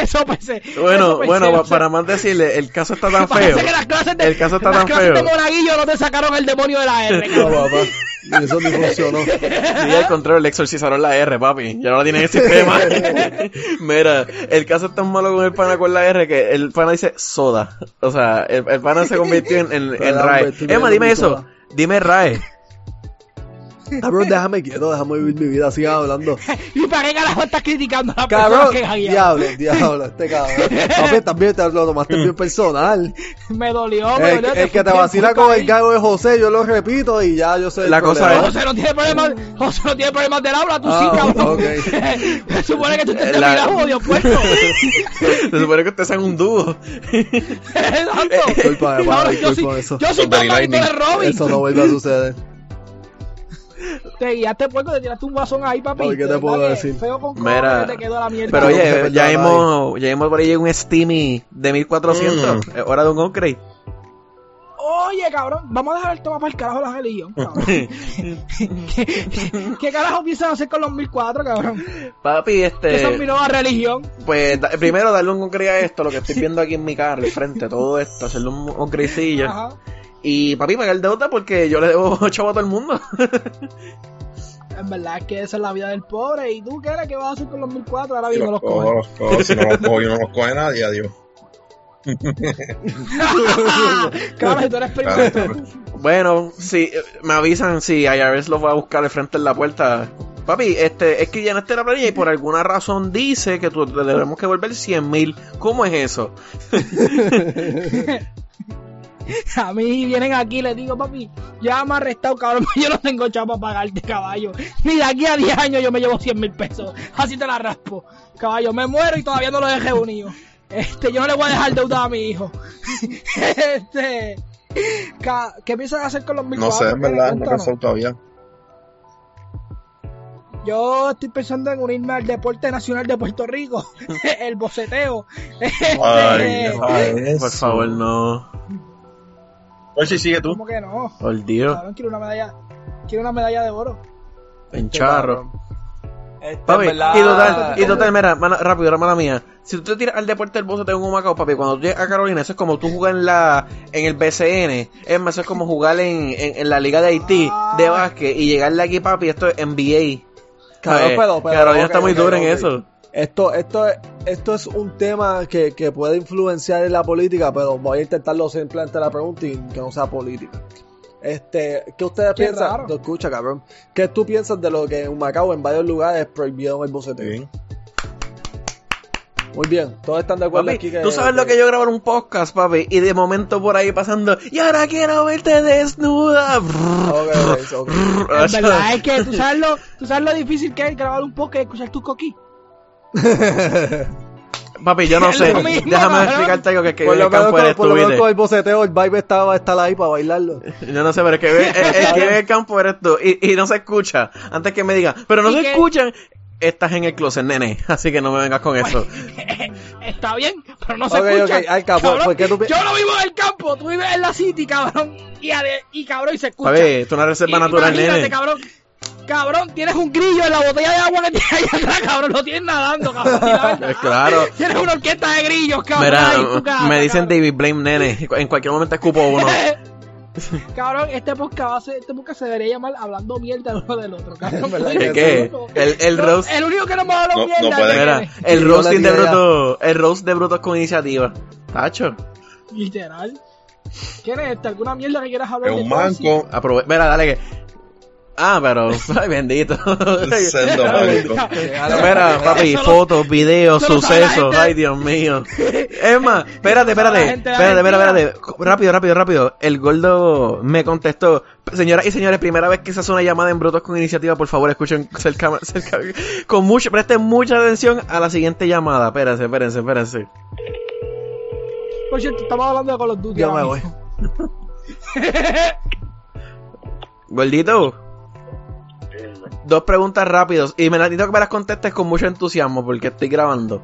Eso pensé. Bueno, eso pensé, bueno, o pa- sea, para más decirle, el caso está tan feo. que las clases de, El caso está las tan clases feo. de Monaguillo no te sacaron el demonio de la R, No, papá. Y eso ni funcionó. Sí, al contrario, le exorcizaron la R, papi. Ya no la tienen en el sistema. Mira, el caso es tan malo con el pana con la R que el pana dice soda. O sea, el, el pana se convirtió en, en, en RAE. Emma, dime eso. Dime RAE. Cabrón, déjame quieto, déjame vivir mi vida, sigan hablando. ¿Y para qué carajo estás criticando a la Cabrón, persona que diablo, diablo, este cabrón. Papi, también te lo tomaste bien personal. Me dolió, me El, dolió. el que te vacila con el gago de José, yo lo repito y ya yo sé. La cosa problema. José no tiene problemas, José no tiene problemas del habla, tú Ah, sí, cabrón. ok. Se supone que tú te La- odio puesto. Se supone que ustedes sean un dúo. Exacto. Discúlpame, pa, Cabrón, yo disculpa soy, eso. yo soy Con Danny Batman y tú eres. Robin. Eso no vuelve a suceder. Te guiaste puerco, te tiraste un guasón ahí, papi. ¿qué te puedo decir? Feo con Mira, cojones te quedó la mierda. Pero oye, ya hemos, ya hemos por ahí un Steamy de 1400. Es hora de un upgrade. Oye, cabrón, vamos a dejar el tema para el carajo de la religión, cabrón. ¿Qué, qué carajo piensan hacer con los 1004, cabrón? Papi, Que son mi este. nueva religión. Pues da- primero darle un upgrade a esto, lo que estoy viendo aquí en mi carro, al frente, todo esto, hacerle un upgradecillo. Ajá. Y papi, pagar deuda porque yo le debo chavo a todo el mundo. En verdad es que esa es la vida del pobre. ¿Y tú qué eres? ¿Qué vas a hacer con los 1004? Ahora mismo los los cojo, coges. los cojo. Si no los cojo y no los coge nadie, adiós. cabrón, si tú eres primero. Bueno, si me avisan si IRS los va a buscar al frente en la puerta. Papi, este, es que llenaste la planilla y por alguna razón dice que tú le debemos que volver 100 mil. ¿Cómo es eso? A mí vienen aquí y les digo, papi, ya me ha arrestado, cabrón, yo no tengo chapa para pagarte, caballo. Ni de aquí a 10 años yo me llevo 100 mil pesos. Así te la raspo. Caballo, me muero y todavía no lo dejé unido. Este, yo no le voy a dejar deuda a mi hijo. este, ¿qué piensas hacer con los 1004? No sé, en verdad, no he pensado todavía. Yo estoy pensando en unirme al Deporte Nacional de Puerto Rico, el boceteo. Ay, Este, no. Por favor, no. Oye, si sigue tú. ¿Cómo que no? Por Dios. Cabrón, quiero una medalla, quiero una medalla de oro. En charro. Este, Papi, verdad- y total, y total, mira, rápido, era mala mía. Si tú te tiras al deporte del bozo, tengo un Macao, papi. Cuando tú llegas a Carolina, eso es como tú jugar en la, en el BCN. Es más, eso es como jugar en, en, en la Liga de Haití de básquet y llegarle aquí, papi, esto es NBA. Cabrón, ¿Sabes? pero- pero, Carolina está muy ok, dura en eso. Esto, esto, es- esto es un tema que, que puede influenciar en la política, pero voy a intentarlo simplemente la pregunta y que no sea política. Este, ¿qué ustedes Qué piensan? escucha, cabrón. ¿Qué tú piensas de lo que en Macao en varios lugares prohibieron el boceteo? Bien. Muy bien, todos están de acuerdo Papi, aquí que... tú sabes lo que yo grabo en un podcast, papi, y de momento por ahí pasando, y ahora quiero verte desnuda. Ok, ok, ok. En verdad es que tú sabes lo, tú sabes lo difícil que es grabar un podcast y escuchar tus coquí. Papi, yo no Es sé. mismo, Déjame explicarte algo que es que el campo con, eres por lo tú, menos ¿viste? con el boceteo, el vibe está, va a estar ahí para bailarlo. Yo no sé, pero es que ve- el, el que ve el campo eres tú y, y no se escucha. Antes que me diga, pero no ¿Y se qué? escuchan. Estás en el closet, nene. Así que no me vengas con eso. Está bien, pero no se escucha. ok, Alca, ¿por- Cabrón, tú Yo no vivo en el campo, tú vives en la city, cabrón. Y, y cabrón, y se escucha. Papi, esto es una reserva Y- natural, nene. cabrón. Cabrón, tienes un grillo en la botella de agua que tienes ahí atrás, cabrón. Lo tienes nadando, cabrón. Claro. Tienes una orquesta de grillos, cabrón. Mira, ahí me dicen cabrón. David Blame, nene. En cualquier momento escupo uno. cabrón, este podcast, va a ser- este podcast se debería llamar Hablando Mierda uno del otro, cabrón. ¿Verdad ¿Qué? El, el No, roast. El único que no me ha hablado No- mierda no Mira, el roasting de bruto. El roast de brutos con iniciativa. Tacho. Literal. ¿Quién es este? ¿Alguna mierda que quieras hablar Es un manco, Aprove Mira, dale que. Ah, pero. Ay, bendito. sendo manco. Mira, papi, Eso fotos, videos, lo sucesos. Ay, Dios mío. Es más, espérate, espérate. Espérate, espérate, espérate. Rápido, rápido, rápido. El gordo me contestó. Señoras y señores, primera vez que se hace una llamada en Brutos con Iniciativa, por favor, escuchen cerca, cerca, con mucho, presten mucha atención a la siguiente llamada. Espérense, espérense, espérense. Por cierto, estamos hablando de Call of Duty. Yo me voy. Gordito, dos preguntas rápidos y me las necesito que me las contestes con mucho entusiasmo porque estoy grabando.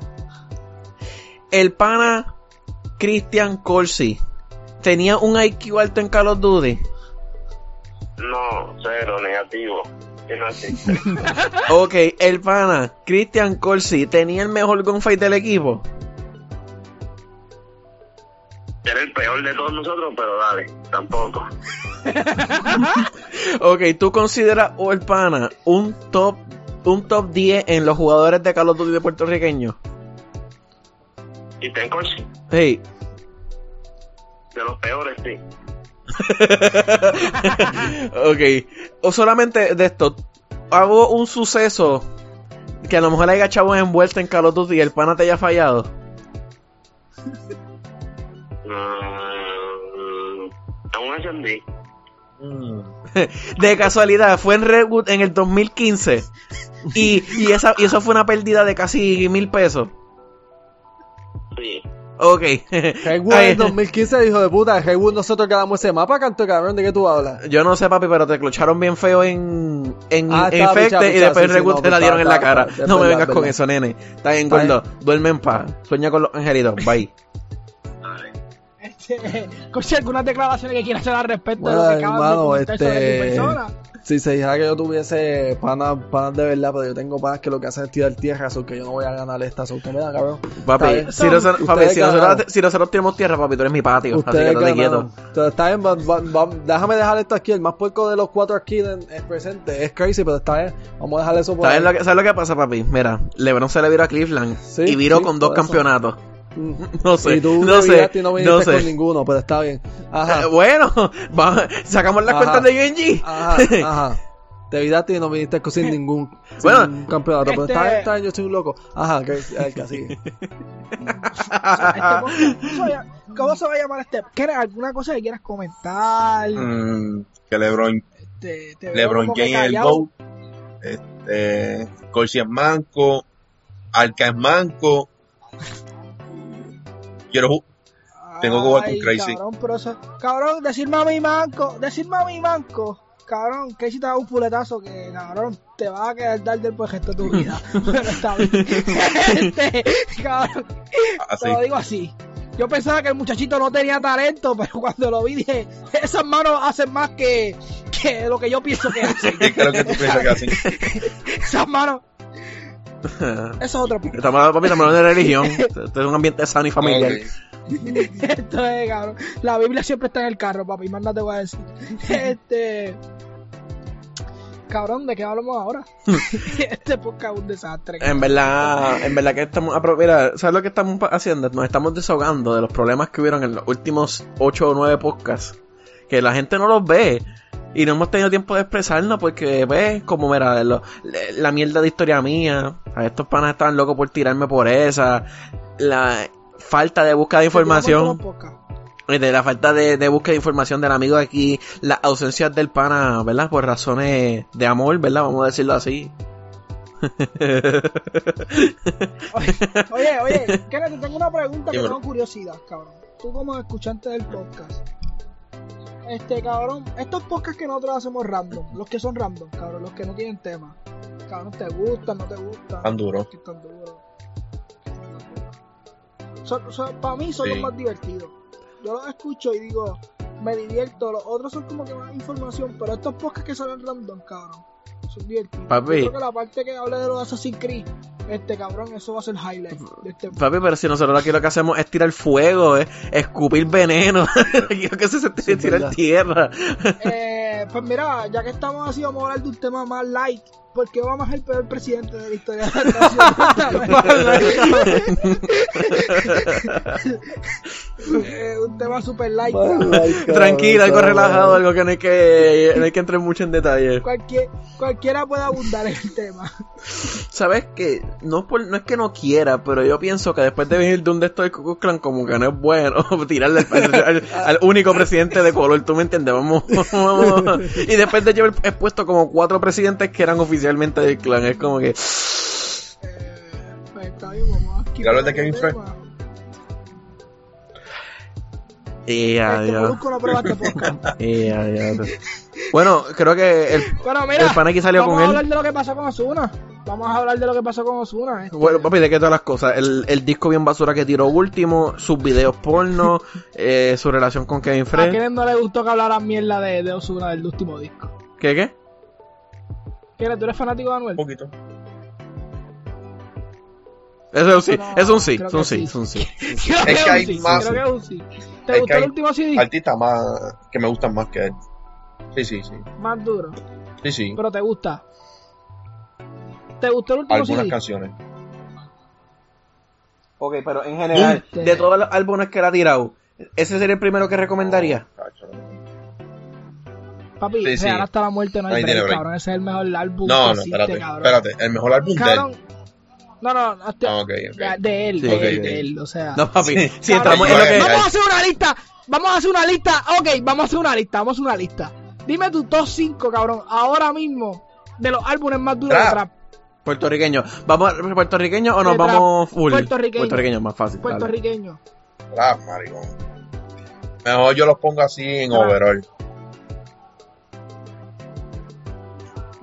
El pana Christian Corsi tenía un IQ alto en Call of Duty. No, cero, negativo. Ok, el pana Christian Corsi tenía el mejor gunfight del equipo. Era el peor de todos nosotros, pero dale, tampoco. Ok, tú consideras o el pana un top un top 10 en los jugadores de Call of Duty de puertorriqueños. Y ten Corsi, Hey, de los peores, sí. ok. O solamente de esto, hago un suceso que a lo mejor haya chavos envueltos en Call of Duty y el pana te haya fallado. Mm, aún. Mm. De casualidad, fue en Redwood en el 2015. Y, y, esa, y eso fue una pérdida de casi mil pesos. Sí. Ok. Ay, en 2015, hijo de puta. Haywood nosotros ganamos ese mapa, canto cabrón. ¿De qué tú hablas? Yo no sé, papi, pero te clocharon bien feo en, en Ah, Infected pichado, y después sí, en sí, Redwood no, te la está- dieron en la está- cara. está- es no me verdad, vengas con eso, nene. Está bien, Está gordo. Duerme en paz. Sueña con los angelitos. Bye. Corsi, algunas declaraciones que quieras hacer al respecto Bueno, de lo que de este- persona. Si se dijera que yo tuviese panas, panas de verdad, pero yo tengo panas que lo que hacen es tirar tierra, so que yo no voy a ganar esta, so usted me da, cabrón. Papi, si, nosotros, papi si, nosotros, si nosotros tenemos tierra, papi, tú eres mi patio. Así que quieto. Entonces, está bien, va- va- va- déjame dejar esto aquí. El más puerco de los cuatro aquí en, en presente es crazy, pero está bien. Vamos a dejar eso por ¿Sabes ahí. lo, que, ¿Sabes lo que pasa, papi? Mira, LeBron se le viró a Cleveland Sí, y viró sí, con dos eso. campeonatos. No sé, y tú no te sé, y no viniste no sé. con ninguno, pero está bien. Ajá. Eh, bueno, va- sacamos las Ajá. cuentas de UNG. Ajá, ajá. Te viraste y no viniste con sin ningún, sin Bueno, campeonato. Pero este- está bien, está bien, yo soy un loco. Ajá, que el que sigue. Este ¿cómo se va a- ¿Cómo se va a llamar este? ¿Quieres alguna cosa que quieras comentar? Mm, que LeBron, Este, te LeBron James es el. GOAT. Este, Corsi es manco. Arca es manco. Quiero ju- Tengo que jugar con Crazy. Cabrón, pero eso, cabrón, decirme a mi manco, decirme a mi manco, cabrón, Crazy te da un puletazo que, cabrón, te va a quedar dar del por el resto de tu vida. Pero está bien. Este, cabrón, así. te lo digo así. Yo pensaba que el muchachito no tenía talento, pero cuando lo vi dije, esas manos hacen más que, que lo que yo pienso que hacen. ¿Qué es lo que tú piensas que hacen? Esas manos, eso es otro punto. Estamos hablando, papi, estamos hablando de religión. Esto es un ambiente sano y familiar. Ok. Esto es, cabrón. La Biblia siempre está en el carro, papi. Más nada te voy a decir. Este. Cabrón, ¿de qué hablamos ahora? este podcast es un desastre. En verdad, en verdad que estamos, mira, ¿sabes lo que estamos haciendo? Nos estamos desahogando de los problemas que hubieron en los últimos 8 o 9 podcasts. Que la gente no los ve. Y no hemos tenido tiempo de expresarnos porque, ves, como mira, lo- la mierda de historia mía. A estos panas estaban locos por tirarme por esa. La falta de búsqueda de información. De la falta de, de búsqueda de información del amigo de aquí. Las ausencias del pana, ¿verdad? Por razones de amor, ¿verdad? Vamos a decirlo así. Oye, oye, Kenneth, te tengo una pregunta que tengo curiosidad, cabrón. Tú como escuchante del podcast. Este, cabrón, estos podcasts que nosotros hacemos random, los que son random, cabrón, los que no tienen tema. Cabrón, ¿te gustan, no te gustan? Tan duro. Son- son- para mí son Sí. los más divertidos. Yo los escucho y digo, me divierto. Los otros son como que más información, pero estos podcasts que salen random, cabrón, son divertidos. Papi. Yo creo que la parte que hable de los Assassin's Creed, este cabrón, eso va a ser highlight de este Papi, pero si nosotros aquí lo que hacemos es tirar fuego, es escupir veneno. Aquí lo que se hace Sí, es tirar tierra. Eh, pues mira, ya que estamos así, vamos a hablar de un tema más light. Porque Obama es el peor presidente de la historia de la nación. Eh, un tema super light. cabrón. Tranquila, algo relajado, algo que no hay que, no hay que entrar mucho en detalle. Cualquier, cualquiera puede abundar en el tema. ¿Sabes que No, es por- no es que no quiera, pero yo pienso que después de venir de un de estos Ku Klan, como que no es bueno tirarle al, al- al único presidente de color, ¿tú me entiendes? Vamos, vamos. Y después de llevar expuesto como cuatro presidentes que eran oficialmente del clan, es como que... Eh, vamos a ¿Y hablas de Kevin Frey? Y Este adiós. Molusco no prueba este podcast. Y adiós. Bueno, creo que el, Bueno, mira, el pana aquí salió vamos con a él. hablar de lo que pasó con Osuna. Vamos a hablar de lo que pasó con Osuna. Este, Bueno, papi, de qué todas las cosas. El, el disco bien basura que tiró último, sus videos porno, eh, su relación con Kevin ¿A Frey. quién no le gustó que hablaran mierda de, de Osuna del último disco? ¿Qué qué? ¿Quieres? ¿Tú eres fanático de Anuel? Un poquito. Eso es un sí, No, es un sí, creo es un que sí, es un sí. Es que hay más- Creo que es un sí. ¿Te es gustó el último CD? Artistas más que me gustan más que él. Sí, sí, sí. Más duro. Sí, sí. Pero te gusta. ¿Te gustó el último Algunas CD? canciones. Ok, pero en general, de todos los álbumes que él ha tirado, ¿ese sería el primero que recomendaría? Papi, Sí, sí. Real hasta la muerte no hay break, cabrón. Ese es el mejor álbum No, que no, existe, espérate. cabrón. Espérate. El mejor álbum de él. No, no, hasta- Ah, de él, Sí, de él, de él, o sea. No, papi, Sí. si Cabrón, entramos en lo que... Ay, Vamos a hacer una lista. Vamos a hacer una lista. Ok, vamos a hacer una lista. Vamos a hacer una lista. Dime tu top 5, cabrón. Ahora mismo. De los álbumes más duros de Trap. trap. Puertorriqueño. ¿Vamos a puertorriqueño o nos trap. vamos full? Puertorriqueño. Puertorriqueño más fácil. Puertorriqueño. Rap, maricón. Mejor yo los pongo así en Trap. overall.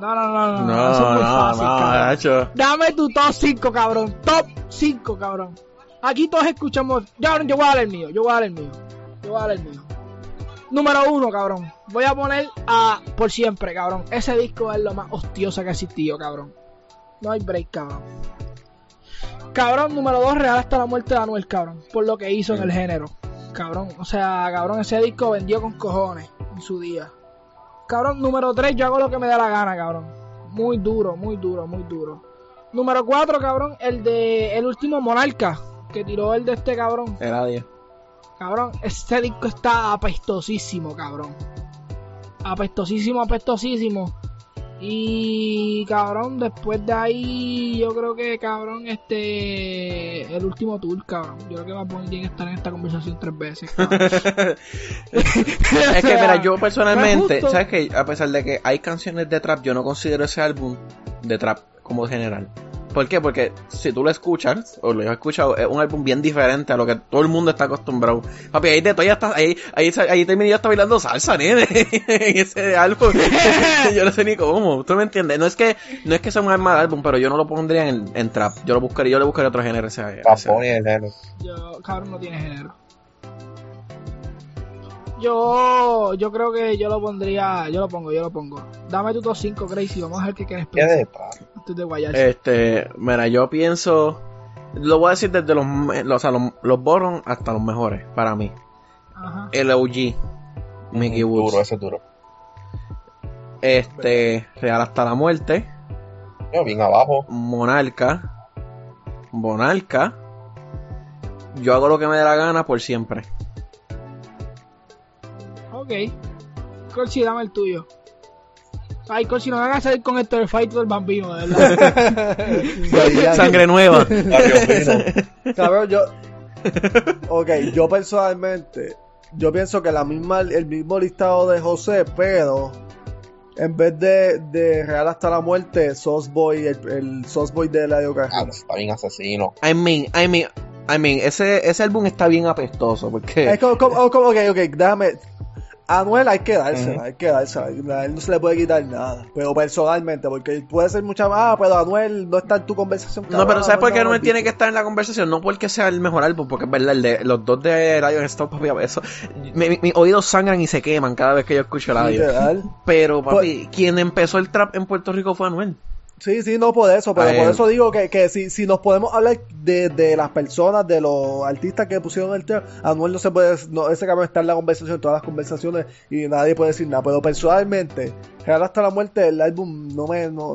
No, no, no, no. No, Eso es muy no, fácil, no, cabrón. Dame tu top 5, cabrón. Top 5, cabrón. Aquí todos escuchamos. Yo, yo voy a dar el mío. Yo voy a dar el mío. Yo voy a dar el mío. Número 1, cabrón. Voy a poner a Por Siempre, cabrón. Ese disco es lo más hostioso que ha existido, cabrón. No hay break, cabrón. Cabrón, número 2, Real hasta la muerte de Anuel, cabrón. Por lo que hizo en el género. Cabrón, o sea, cabrón, ese disco vendió con cojones en su día. Cabrón, número 3, yo hago lo que me da la gana, cabrón. Muy duro, muy duro, muy duro. Número 4, cabrón, el de el último Monarca, que tiró el de este cabrón. Era 10. Cabrón, este disco está apestosísimo, cabrón. Apestosísimo, apestosísimo. Y cabrón, después de ahí, yo creo que cabrón, este. El último tour, cabrón. Yo creo que va a poner bien estar en esta conversación tres veces, cabrón. es que, mira, yo personalmente. ¿sabes que A pesar de que hay canciones de trap, yo no considero ese álbum de trap como general. ¿Por qué? Porque si tú lo escuchas, o lo has escuchado, es un álbum bien diferente a lo que todo el mundo está acostumbrado. Papi, ahí de todo ya está, ahí, ahí, ahí terminé yo hasta bailando salsa, nene, en ese álbum. yo no sé ni cómo, ¿tú me entiendes? No es que, no es que sea un mal álbum, pero yo no lo pondría en, en trap. Yo lo buscaría, yo le buscaría otro género ese. ese- Papón y el neno. Yo, cabrón, no tiene género. Yo, yo creo que yo lo pondría, yo lo pongo, yo lo pongo. Dame tu top 5, Crazy, vamos a ver qué quieres ¿Qué pensar antes de. Este, mira, yo pienso, lo voy a decir desde los, los, o sea, los, los bottom hasta los mejores, para mí. Ajá. El OG, Mickey Woods. Duro, ese es duro. Este, Real hasta la muerte, Yo, bien abajo. Monarca, Monarca, yo hago lo que me dé la gana por siempre. Ok. Corsi, dame el tuyo. Ay, Corsi, no van a salir con esto del fight del bambino, de verdad. Sangre nueva. Cabrón, yo. Ok, yo personalmente. Yo pienso que la misma, el mismo listado de José, pero. En vez de, de Real hasta la muerte, Sosboy, el, el Sosboy de Eladio Ah, Carrera. está bien asesino. I mean, I mean, I mean, ese, ese álbum está bien apestoso porque... Es como, como- como- ok, ok, déjame. Anuel hay que dársela, Ujú. hay que dársela. A él no se le puede quitar nada. Pero personalmente, porque puede ser mucha más, ah, pero Anuel no está en tu conversación. No, pero ¿sabes por qué me tiene que estar en la conversación? No porque sea el mejor álbum, porque es verdad, el de, los dos de Radio Stop, papi, eso, mi- mi- mis oídos sangran y se queman cada vez que yo escucho radio. Literal. Pero, papi, quien empezó el trap en Puerto Rico fue Anuel. Sí, sí, no por eso, pero por eso digo que, que si, si nos podemos hablar de, de las personas, de los artistas que pusieron el trap, Anuel no se puede, no, ese cabrón está en la conversación, en todas las conversaciones y nadie puede decir nada, pero personalmente, Real hasta la muerte, el álbum no me, no,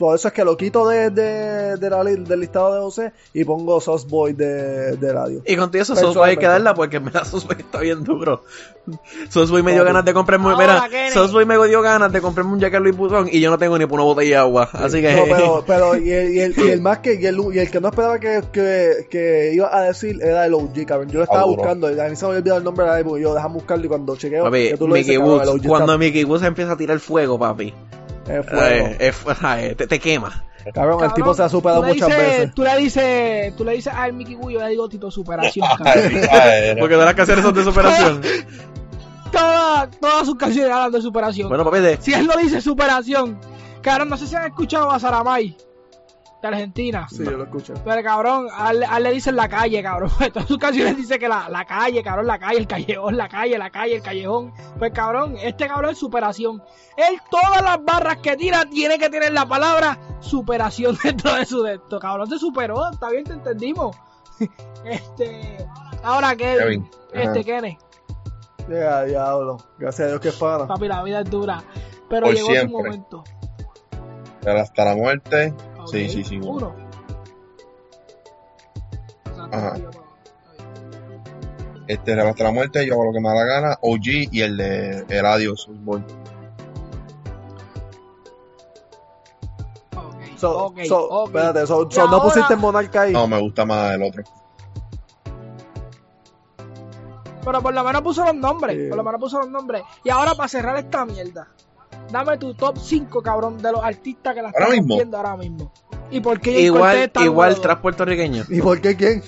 por eso es que lo quito de, de, de la del listado de José y pongo Sauce Boy de, de radio. Y contigo eso. Sosboy hay que darla porque en verdad Sosboy está bien duro. Sosboy me dio ganas de comprarme, Ahora, mira. Sosboy me dio ganas de comprarme un jacket Louis Vuitton y yo no tengo ni por una botella de agua. Así que... No, pero, pero y, el, y, el, y el más que y el, y el que no esperaba que, que, que iba a decir era el OG, cabrón. Yo lo estaba Ah, buscando, y a mí se me había olvidado el nombre del álbum y yo déjame buscarlo y cuando chequeo, Papi, tú lo Mickey dices, cabrón, Woods, OG cuando está- Mickey Woods empieza a tirar fuego, papi, es fuego. eh, es- ay, te, te quema. Cabrón, el tipo se ha superado muchas dices- veces. Tú le dices, tú le dices al Mickey Wu, yo le digo Tito Superación, Ay, ay, Porque de las canciones son de superación. Todas, todas sus canciones hablan de superación. bueno, papi, de, Si él no dice superación, cabrón, no sé si han escuchado a Saramay, de Argentina. Sí, yo lo escucho. Pero cabrón, a él, a él le dicen la calle, cabrón. Todas sus canciones dice que la, la calle, cabrón, la calle, el callejón, la calle, la calle, el callejón. Pues cabrón, este cabrón es superación. Él todas las barras que tira tiene que tener la palabra superación dentro de su texto. Cabrón, se superó, está bien, te entendimos. Este, ahora Kevin, Kevin, este. Kenneth, Ya, diablo. Gracias a Dios que es pana. papi, la vida es dura. Pero Por llegó siempre. su momento. Pero hasta la muerte. Sí, sí, sí. Uno. Ajá. Este, hasta la muerte, yo hago lo que me da la gana. OG y el de Eladio Soulboy. Ok, So, espérate, so, no pusiste Monarca ahí. No, me gusta más el otro. Pero por lo menos puso los nombres. Sí. Por lo menos puso los nombres. Y ahora para cerrar esta mierda. Dame tu top 5, cabrón, de los artistas que la están mismo. rompiendo ahora mismo. ¿Y por qué Jay Cortez igual, está igual tras puertorriqueño. ¿Y por qué quién?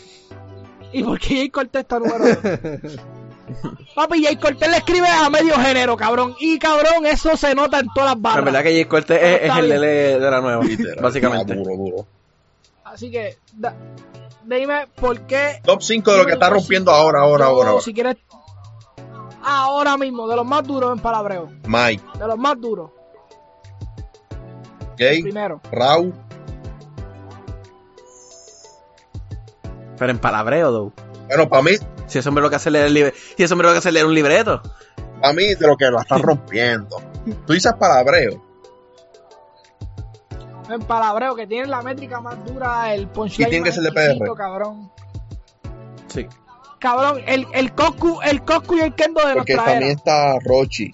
¿Y por qué Jay Cortez está número 2? Papi, Jay Cortez le escribe a medio género, cabrón. Y cabrón, eso se nota en todas las La barras. verdad que Jay Cortez es, es el. Lele de la nueva, básicamente. Ah, duro, duro. Así que, da- dime por qué. Top 5 de lo que está rompiendo ahora, ahora, ahora, ahora. Si quieres. Ahora mismo, de los más duros en palabreo. Mike, De los más duros. Gay, Primero. Raúl. Pero en palabreo, though. Bueno, para mí, Si ese hombre lo que hace es leer, el libre- si ese hombre lo que hace leer un libreto. para mí de lo que la está rompiendo. Tú dices palabreo. En palabreo, que tiene la métrica más dura, el punchline. Y tiene que ser de PR. Cabrón. Sí. Cabrón, el, el Coscu, el Coscu y el Kendo de Porque nuestra también era. está Rochi.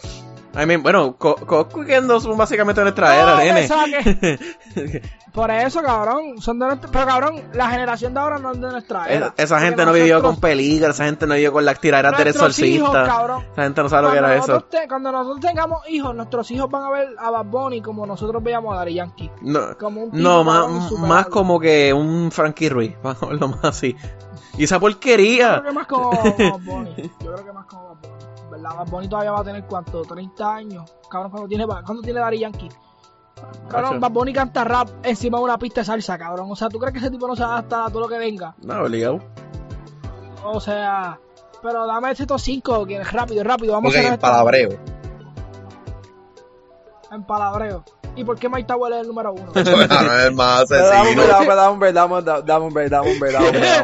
I mean, bueno, Co- Coscu y Kendo son básicamente nuestra No, era, nene. Por eso, cabrón, son de nuestra, pero cabrón, la generación de ahora no es de nuestra era. Es- esa gente no vivió con peligro, esa gente no vivió con las tiraderas del hijos, exorcista. Esa gente no sabe lo que era eso. te- cuando nosotros tengamos hijos, nuestros hijos van a ver a Bad Bunny como nosotros veíamos a Daddy Yankee. No, Como un tipo, no cabrón, más, más como que un Frankie Ruiz, vamos a verlo más así. Y esa Yo porquería. creo que más como Bad Bunny. Yo creo que más como. ¿Verdad? Bad Bunny todavía va a tener cuánto, 30 años. Cabrón, cuando tiene, cuando tiene Daddy Yankee. Cabrón. Bad Bunny canta rap encima de una pista de salsa, cabrón. O sea, ¿tú crees que ese tipo no se adapta a todo lo que venga? No, obligado. O sea, pero dame estos 5, que es rápido, rápido. Vamos Porque a en esto palabreo. en palabreo. ¿Y por qué Mike Tower es el número uno? No es más asesino. un break, dame un break, dame un break, dame un break, dame un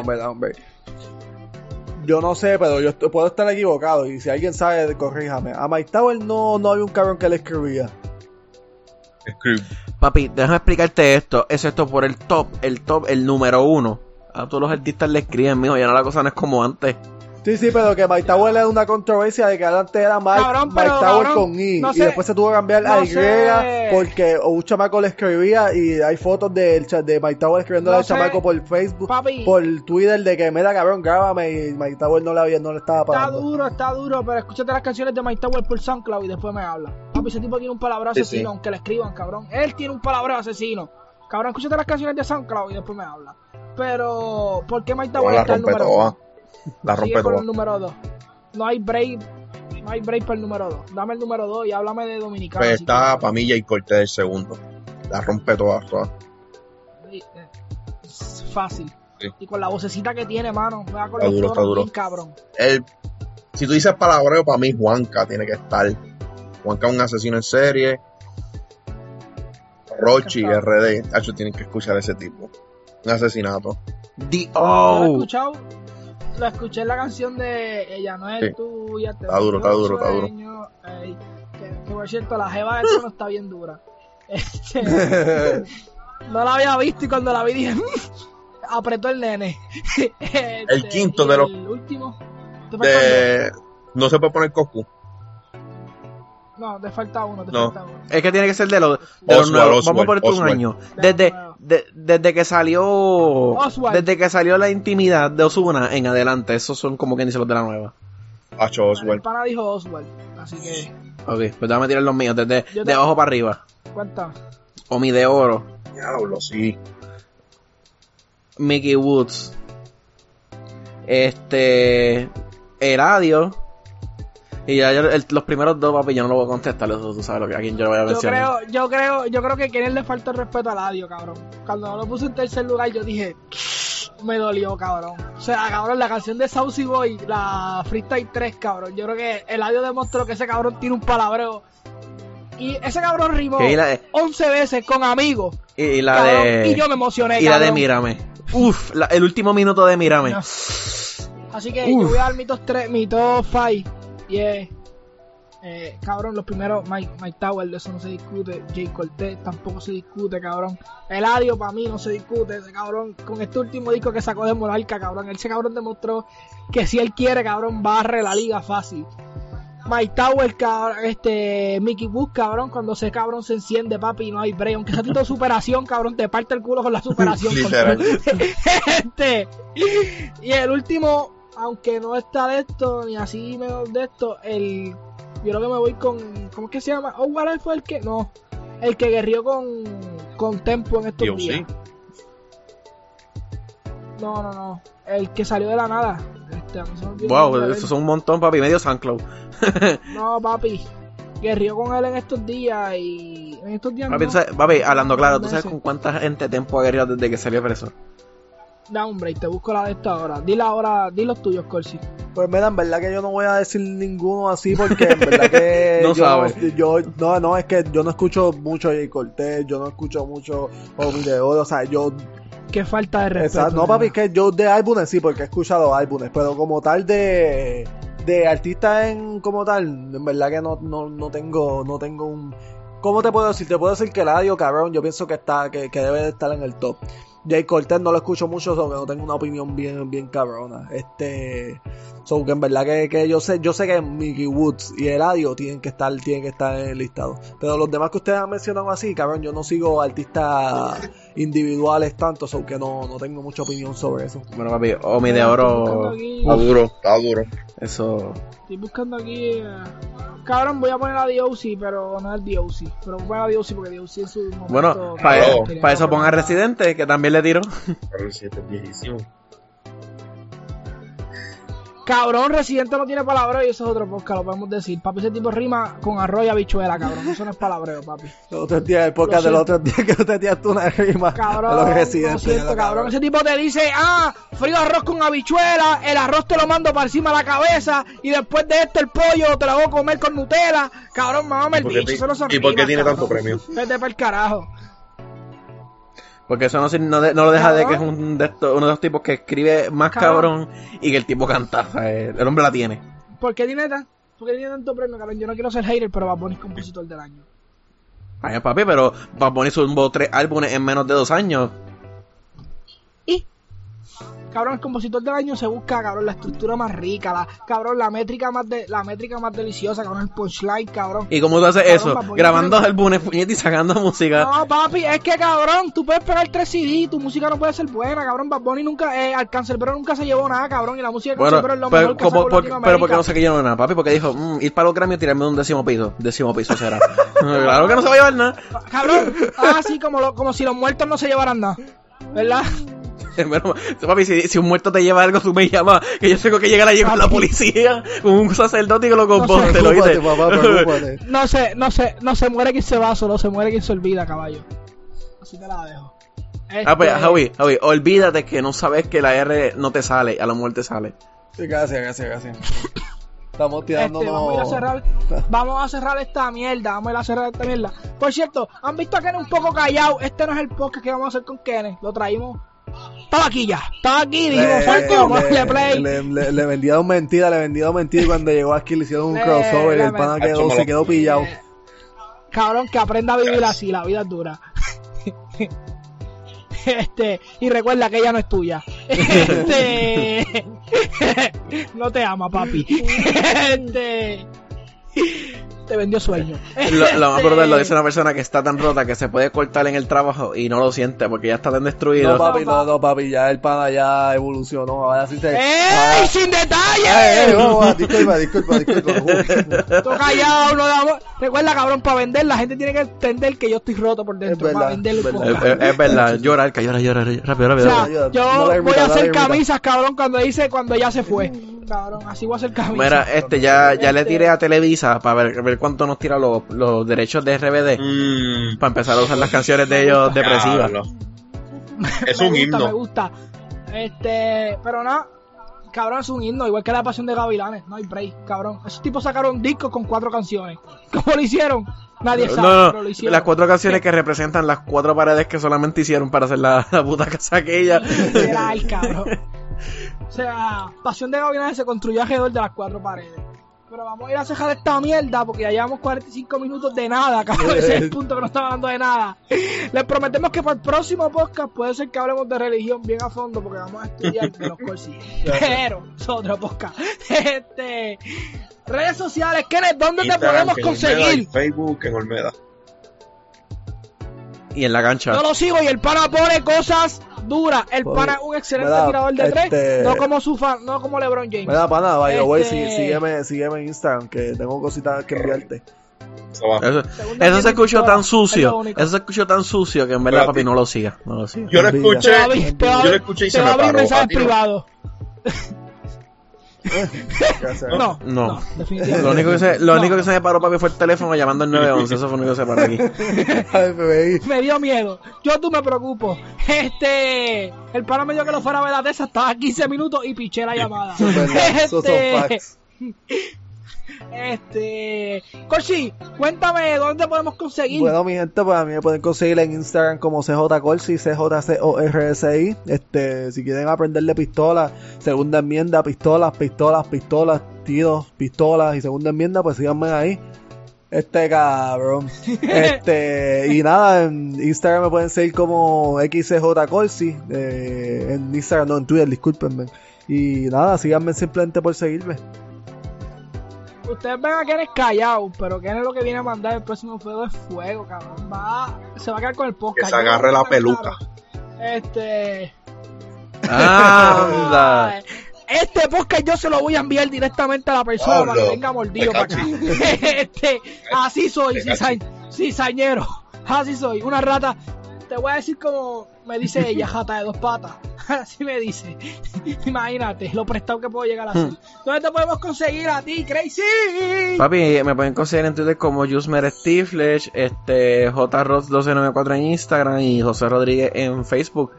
break, dame un break. Yo no sé, pero yo puedo estar equivocado y si alguien sabe, corríjame. A Mike Tower no, no había un cabrón que le escribía. Papi, déjame explicarte esto. Es esto por el top, el top, el número uno. A todos los artistas le escriben, mijo, ya no la cosa no es como antes. Sí, sí, pero que Mike Tower es una controversia de que antes era Mike, Cabrón, Mike pero, Tower cabrón, con I no y después se tuvo que cambiar a No Y sé. porque un chamaco le escribía y hay fotos cha- de Mike Tower escribiéndole No al sé. chamaco por Facebook, Papi. por Twitter de que mira cabrón, grábame y Mike Tower no le había, no le estaba Está pagando. duro, está duro, pero escúchate las canciones de Mike Tower por SoundCloud y después me habla. Papi, ese tipo tiene un palabra Sí, asesino, sí. aunque le escriban, cabrón. Él tiene un palabra asesino. Cabrón, escúchate las canciones de SoundCloud y después me habla. Pero, ¿por qué Mike Tower la está el número toda. 2? La rompe con el número 2. No hay break, no hay break para el número 2. Dame el número 2 y háblame de Dominicana. Pues está para mí Jay Cortez el segundo. La rompe toda, toda. quieres. Eh, Es fácil. Sí. Y con la vocecita que tiene, mano. Juega con Está los duro, está duro. bien cabrón. El, si tú dices palabreo, para mí Juanca tiene que estar. Juanca es un asesino en serie. Rochi. RD. Hacho, tienen que escuchar a ese tipo. Un asesinato. The Yo lo he Oh. escuchado. Lo escuché en la canción de Ella no es Sí. tuya. Te Está duro, está duro, está duro. ey, que, que por cierto, la jeva de tono está bien dura. Este, no la había visto y cuando la vi dije, "Mm", apretó el nene. Este, El quinto y de los- El último. ¿Te falta De... No se puede poner Cocu. uno? No, te falta uno, te No. falta uno. Es que tiene que ser de los, de los Oswald, nuevos. Oswald, Vamos a ponerte un año. De Desde. De- desde que salió. Oswald. Desde que salió la intimidad de Osuna en adelante. Esos son como quien dice los de la nueva. Hacho El Oswald. pana dijo Oswald. Así que, Ok, pues déjame tirar los míos. Desde Yo de te- abajo para arriba. cuéntame. Omi de Oro. Diablo, sí. Mickey Woods. Este. Eladio. Y ya yo- el- los primeros dos, papi, yo no lo voy a contestar. Eso tú sabes lo que a quién yo lo voy a Yo mencionar. creo, yo creo, yo creo que a Kenneth le falta el respeto al Ladio, cabrón. Cuando no lo puse en tercer lugar, yo dije, me dolió, cabrón. O sea, cabrón, la canción de Saucy Boy, la Freestyle 3, cabrón. Yo creo que el Ladio demostró que ese cabrón tiene un palabreo. Y ese cabrón rimó la, 11 veces con amigos. y, y la cabrón, de. y yo me emocioné, y la de. Mírame. Uf, la- el último minuto de Mírame. No. Así que yo voy a dar mi top 3, mi top 5. Y es, eh, cabrón, los primeros, Mike, Mike Tower, de eso no se discute. Jay Cortez tampoco se discute, cabrón. Eladio para mí no se discute, ese cabrón. Con este último disco que sacó de Monarca, cabrón. Ese cabrón demostró que si él quiere, cabrón, barre la liga fácil. Mike Tower, cabrón, este, Mickey Wood, cabrón, cuando ese cabrón se enciende, papi, no hay break. Aunque sea tito de superación, cabrón, te parte el culo con la superación. Este, y el último, aunque no está de esto, ni así menos de esto, el, yo creo que me voy con, ¿cómo es que se llama? Oh, ¿cuál fue el que? No, el que guerrió con, con Tempo en estos Dios, días. sí. No, no, no, el que salió de la nada. Este, Wow, eso son un montón, papi. Medio SoundCloud. No, papi. Guerrió con él en estos días y. En estos días. Papi, no, sabes- papi, hablando claro, ¿tú sabes con cuánta gente Tempo ha guerreado desde que salió preso? Da un break, te busco la de esta ahora. Dile ahora, di los tuyos, Corsi. Pues mira, en verdad que yo no voy a decir ninguno así porque en verdad que No yo, sabe. yo no, no, es que yo no escucho mucho Jay Cortez, yo no escucho mucho Omi de Oro, o sea, yo Qué falta de respeto. Exacto, no papi, es que yo de álbumes sí, porque he escuchado álbumes, pero como tal de de artista en como tal, en verdad que no, no, no tengo, no tengo un ¿Cómo te puedo decir? Te puedo decir que Eladio, cabrón, yo pienso que está, que, que debe de estar en el top. Jay Cortez no lo escucho mucho, so que no tengo una opinión bien, bien cabrona. Este, so que en verdad que, que yo sé, yo sé que Mickey Woods y Eladio tienen que estar, tienen que estar en el listado. Pero los demás que ustedes han mencionado así, cabrón, yo no sigo artistas individuales tanto, so que no, no tengo mucha opinión sobre eso. Bueno, papi, Omi de Oro. Está duro, está duro. Eso. Estoy buscando aquí. eh, Cabrón, voy a poner a DOC, pero no es DOC. Pero voy a poner a DOC porque DOC en su momento. Bueno, para tenía eso ponga Residente, que también le el 7 es viejísimo. Cabrón, Residente no tiene palabreo y eso es otro podcast, lo podemos decir. Papi, ese tipo rima con arroz y habichuela, cabrón. Eso no es palabreo, papi. Los otros días, el podcast de los otros días que usted tiraste tú una rima Cabrón, a los lo residentes. siento, cabrón. Ese tipo te dice, ah, frío arroz con habichuela, el arroz te lo mando para encima de la cabeza y después de esto el pollo te lo voy a comer con Nutella. Cabrón, mamá, ¿Y el bicho, eso no son y por qué tiene cabrón. tanto premio? Vete para el carajo. Porque eso no, no, de- no lo deja de que es un de estos- uno de los tipos que escribe más Cabrón. cabrón, y que el tipo canta. o sea, el hombre la tiene. ¿Por qué tiene, tan, ¿Por qué tiene tanto premio, cabrón? Yo no quiero ser hater, pero Bad Bunny es compositor del año. Ay, papi, pero Bad Bunny tres álbumes en menos de dos años. Cabrón, el compositor del año se busca, cabrón, la estructura más rica, la, cabrón, la métrica más de, la métrica más deliciosa, cabrón, el punchline, cabrón. ¿Y cómo tú haces Cabrón, eso? Bunny Grabando álbumes, puñet y sacando música. No, papi, es que cabrón, tú puedes pegar tres CD, tu música no puede ser buena, cabrón. Bad Bunny nunca, eh, al Cancerbero nunca se llevó nada, cabrón, y la música de Bueno, Cancerbero es lo pero, mejor que como, por- pero porque no yo no nada, papi, porque dijo, mm, ir para los Grammy y tirarme de un décimo piso. Décimo piso será. claro que no se va a llevar nada. Cabrón, ah, sí, como, lo- como si los muertos no se llevaran nada, ¿verdad? Bueno, papi, si, si un muerto te lleva algo, tú me llamas. Que yo tengo que llegar allí con la policía, con un sacerdote y que lo composte. No se, no se, no se muere quien se va, solo se muere quien se olvida, caballo. Así te la dejo. Ah, pues, Este, Javi, Javi, olvídate que no sabes que la R no te sale, a la muerte sale. Sí, gracias, gracias, gracias. Estamos Este, tirándonos... vamos a a cerrar, vamos a cerrar esta mierda, vamos a ir a cerrar esta mierda. Por cierto, han visto a Kenneth un poco callado. Este no es el podcast que vamos a hacer con Kenneth, lo traímos. Estaba aquí ya, estaba aquí, dijimos, Le, Falco, le, play. le, le, le vendieron mentira, le vendieron mentira y cuando llegó aquí le hicieron un crossover y el pana quedó, se quedó pillado. Cabrón, que aprenda a vivir así, la vida es dura. Este, y recuerda que ella no es tuya. Este, no te ama, papi. Este, te vendió sueño. Lo, lo más Este, brutal lo dice una persona que está tan rota que se puede cortar en el trabajo y no lo siente porque ya está tan destruido. No, papi, no, no, papi, ya el pana ya evolucionó. Ahora sí se. ¡Ey! ahora- ¡Sin detalles! vamos, disculpa, disculpa, disculpa. Tú callado, no damos. Recuerda, cabrón, para vender, la gente tiene que entender que yo estoy roto por dentro. Es para verdad, vender el es verdad. Es, verdad, llorar, que llora, llora, rápido, rápido. O sea, ayuda, yo no voy a hacer camisas, cabrón, cuando dice cuando ella se fue. Cabrón, así voy a hacer camisas. Mira, este ya, ya le Este- tiré a Televisa para ver, ver cuánto nos tira los, los derechos de RBD Mm, para empezar a usar las canciones de ellos depresivas. Es me un gusta, himno. Me gusta. Este, pero nada, cabrón, es un himno, igual que la pasión de Gavilanes. No hay break, cabrón. Esos tipos sacaron discos con cuatro canciones. ¿Cómo lo hicieron? Nadie sabe, No, pero lo hicieron. las cuatro canciones que representan las cuatro paredes que solamente hicieron para hacer la, la puta casa aquella. Literal, cabrón. O sea, Pasión de Gavilanes se construyó alrededor de las cuatro paredes. Pero vamos a ir a cejar esta mierda porque ya llevamos 45 minutos de nada, cabrón. Ese es el punto que no estamos hablando de nada. Les prometemos que para el próximo podcast puede ser que hablemos de religión bien a fondo porque vamos a estudiar de los cursos. Pero es otro podcast. Este, redes sociales, Kenneth, ¿dónde te podemos conseguir? en Facebook, en Olmeda. Y en la cancha. Yo lo sigo y el pana pone cosas duras. El Pues, pana es un excelente mira, tirador de este- tres, no como su fan, no como LeBron James. Mira, pana, vaya, güey, Este- sí, sígueme, sígueme en Instagram, que tengo cositas que enviarte. Eso. Eso, se escuchó tan es sucio. único. Eso se escuchó tan sucio que en verdad, papi, no lo siga. No lo siga. Yo lo escuché. Te va a abrir- te va a Yo lo escuché y se va me a abrir paró. mensajes privados. No, No. no, definitivamente. Lo único que se, lo No. único que se me paró, papi, fue el teléfono llamando al 911. Eso fue lo único que se paró aquí. Me dio miedo. Yo tú me preocupo. Este, el pana me dijo que lo fuera a ver la de esa, estaba a 15 minutos y piché la llamada. Este, facts. este, Corsi, cuéntame dónde podemos conseguir. Bueno, mi gente, pues a mí me pueden conseguir en Instagram como CJCorsi, CJCORSI. Este, si quieren aprender de pistolas, segunda enmienda, pistolas, pistolas, pistolas, tiros, pistolas y segunda enmienda, pues síganme ahí. Este cabrón. Este, y nada, en Instagram me pueden seguir como XCJCorsi. Eh, en Instagram, no, en Twitter, discúlpenme. Y nada, síganme simplemente por seguirme. Ustedes ven a Kenneth callado, pero Kenneth lo que viene a mandar el próximo fuego es fuego, cabrón. Va, se va a quedar con el podcast. Que se agarre la peluca. Este. Anda. Este podcast yo se lo voy a enviar directamente a la persona para que venga mordido para acá. este, así soy, cizañ- cizañero. Así soy, una rata. Te voy a decir como me dice ella, jata de dos patas. Así me dice. Imagínate lo prestado que puedo llegar a ser. ¿Dónde te podemos conseguir a ti, Crazy? Papi, me pueden conseguir en Twitter como Jusmer Stiflesh, este, JRoss1294 en Instagram y José Rodríguez en Facebook.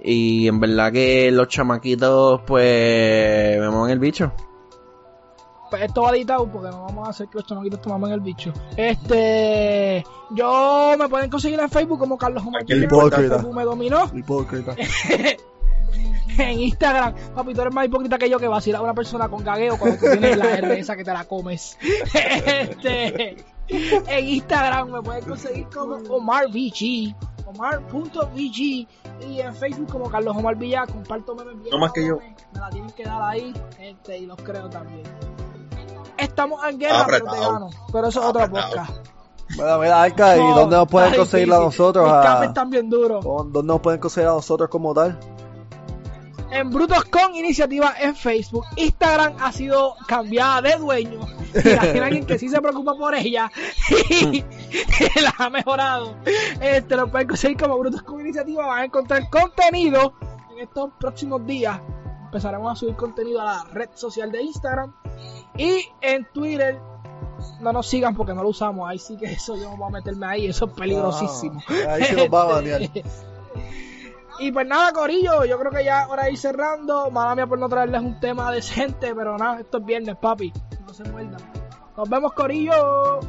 Y en verdad que los chamaquitos, pues, me mueven el bicho. Pues esto va editado porque no vamos a hacer que los chamaquitos tomamos el bicho. Este, yo me pueden conseguir en Facebook como Carlos Pineda, hipócrita. Me dominó. Hipócrita. en Instagram, papi, tú eres más hipócrita que yo que vacilar a una persona con gagueo cuando tú tienes la R esa que te la comes. este, en Instagram me pueden conseguir como OmarVG, Omar.vg y en Facebook como Carlos Omar Villa, comparto memes bien No más que yo. Me la tienen que dar ahí, este, y los creo también. Estamos en guerra, pero te gano. Pero eso es otra podcast. Mira, mira, Arca, ¿y No, dónde nos pueden conseguir a nosotros? Mis a- cafés están bien duros. ¿Dónde nos pueden conseguir a nosotros como tal? En Brutos con iniciativa en Facebook. Instagram ha sido cambiada de dueño. Y hay alguien que sí se preocupa por ella y la ha mejorado. Este lo pueden conseguir como Brutos con iniciativa. Van a encontrar contenido en estos próximos días. Empezaremos a subir contenido a la red social de Instagram. Y en Twitter. No nos sigan porque no lo usamos. Ahí sí que eso yo no voy a meterme ahí. Eso es peligrosísimo. Ah, ahí se nos va a banear. Y pues nada, Corillo, yo creo que ya ahora ir cerrando. Mala mía por no traerles un tema decente, pero nada, esto es viernes, papi. No se muerdan. Nos vemos, Corillo.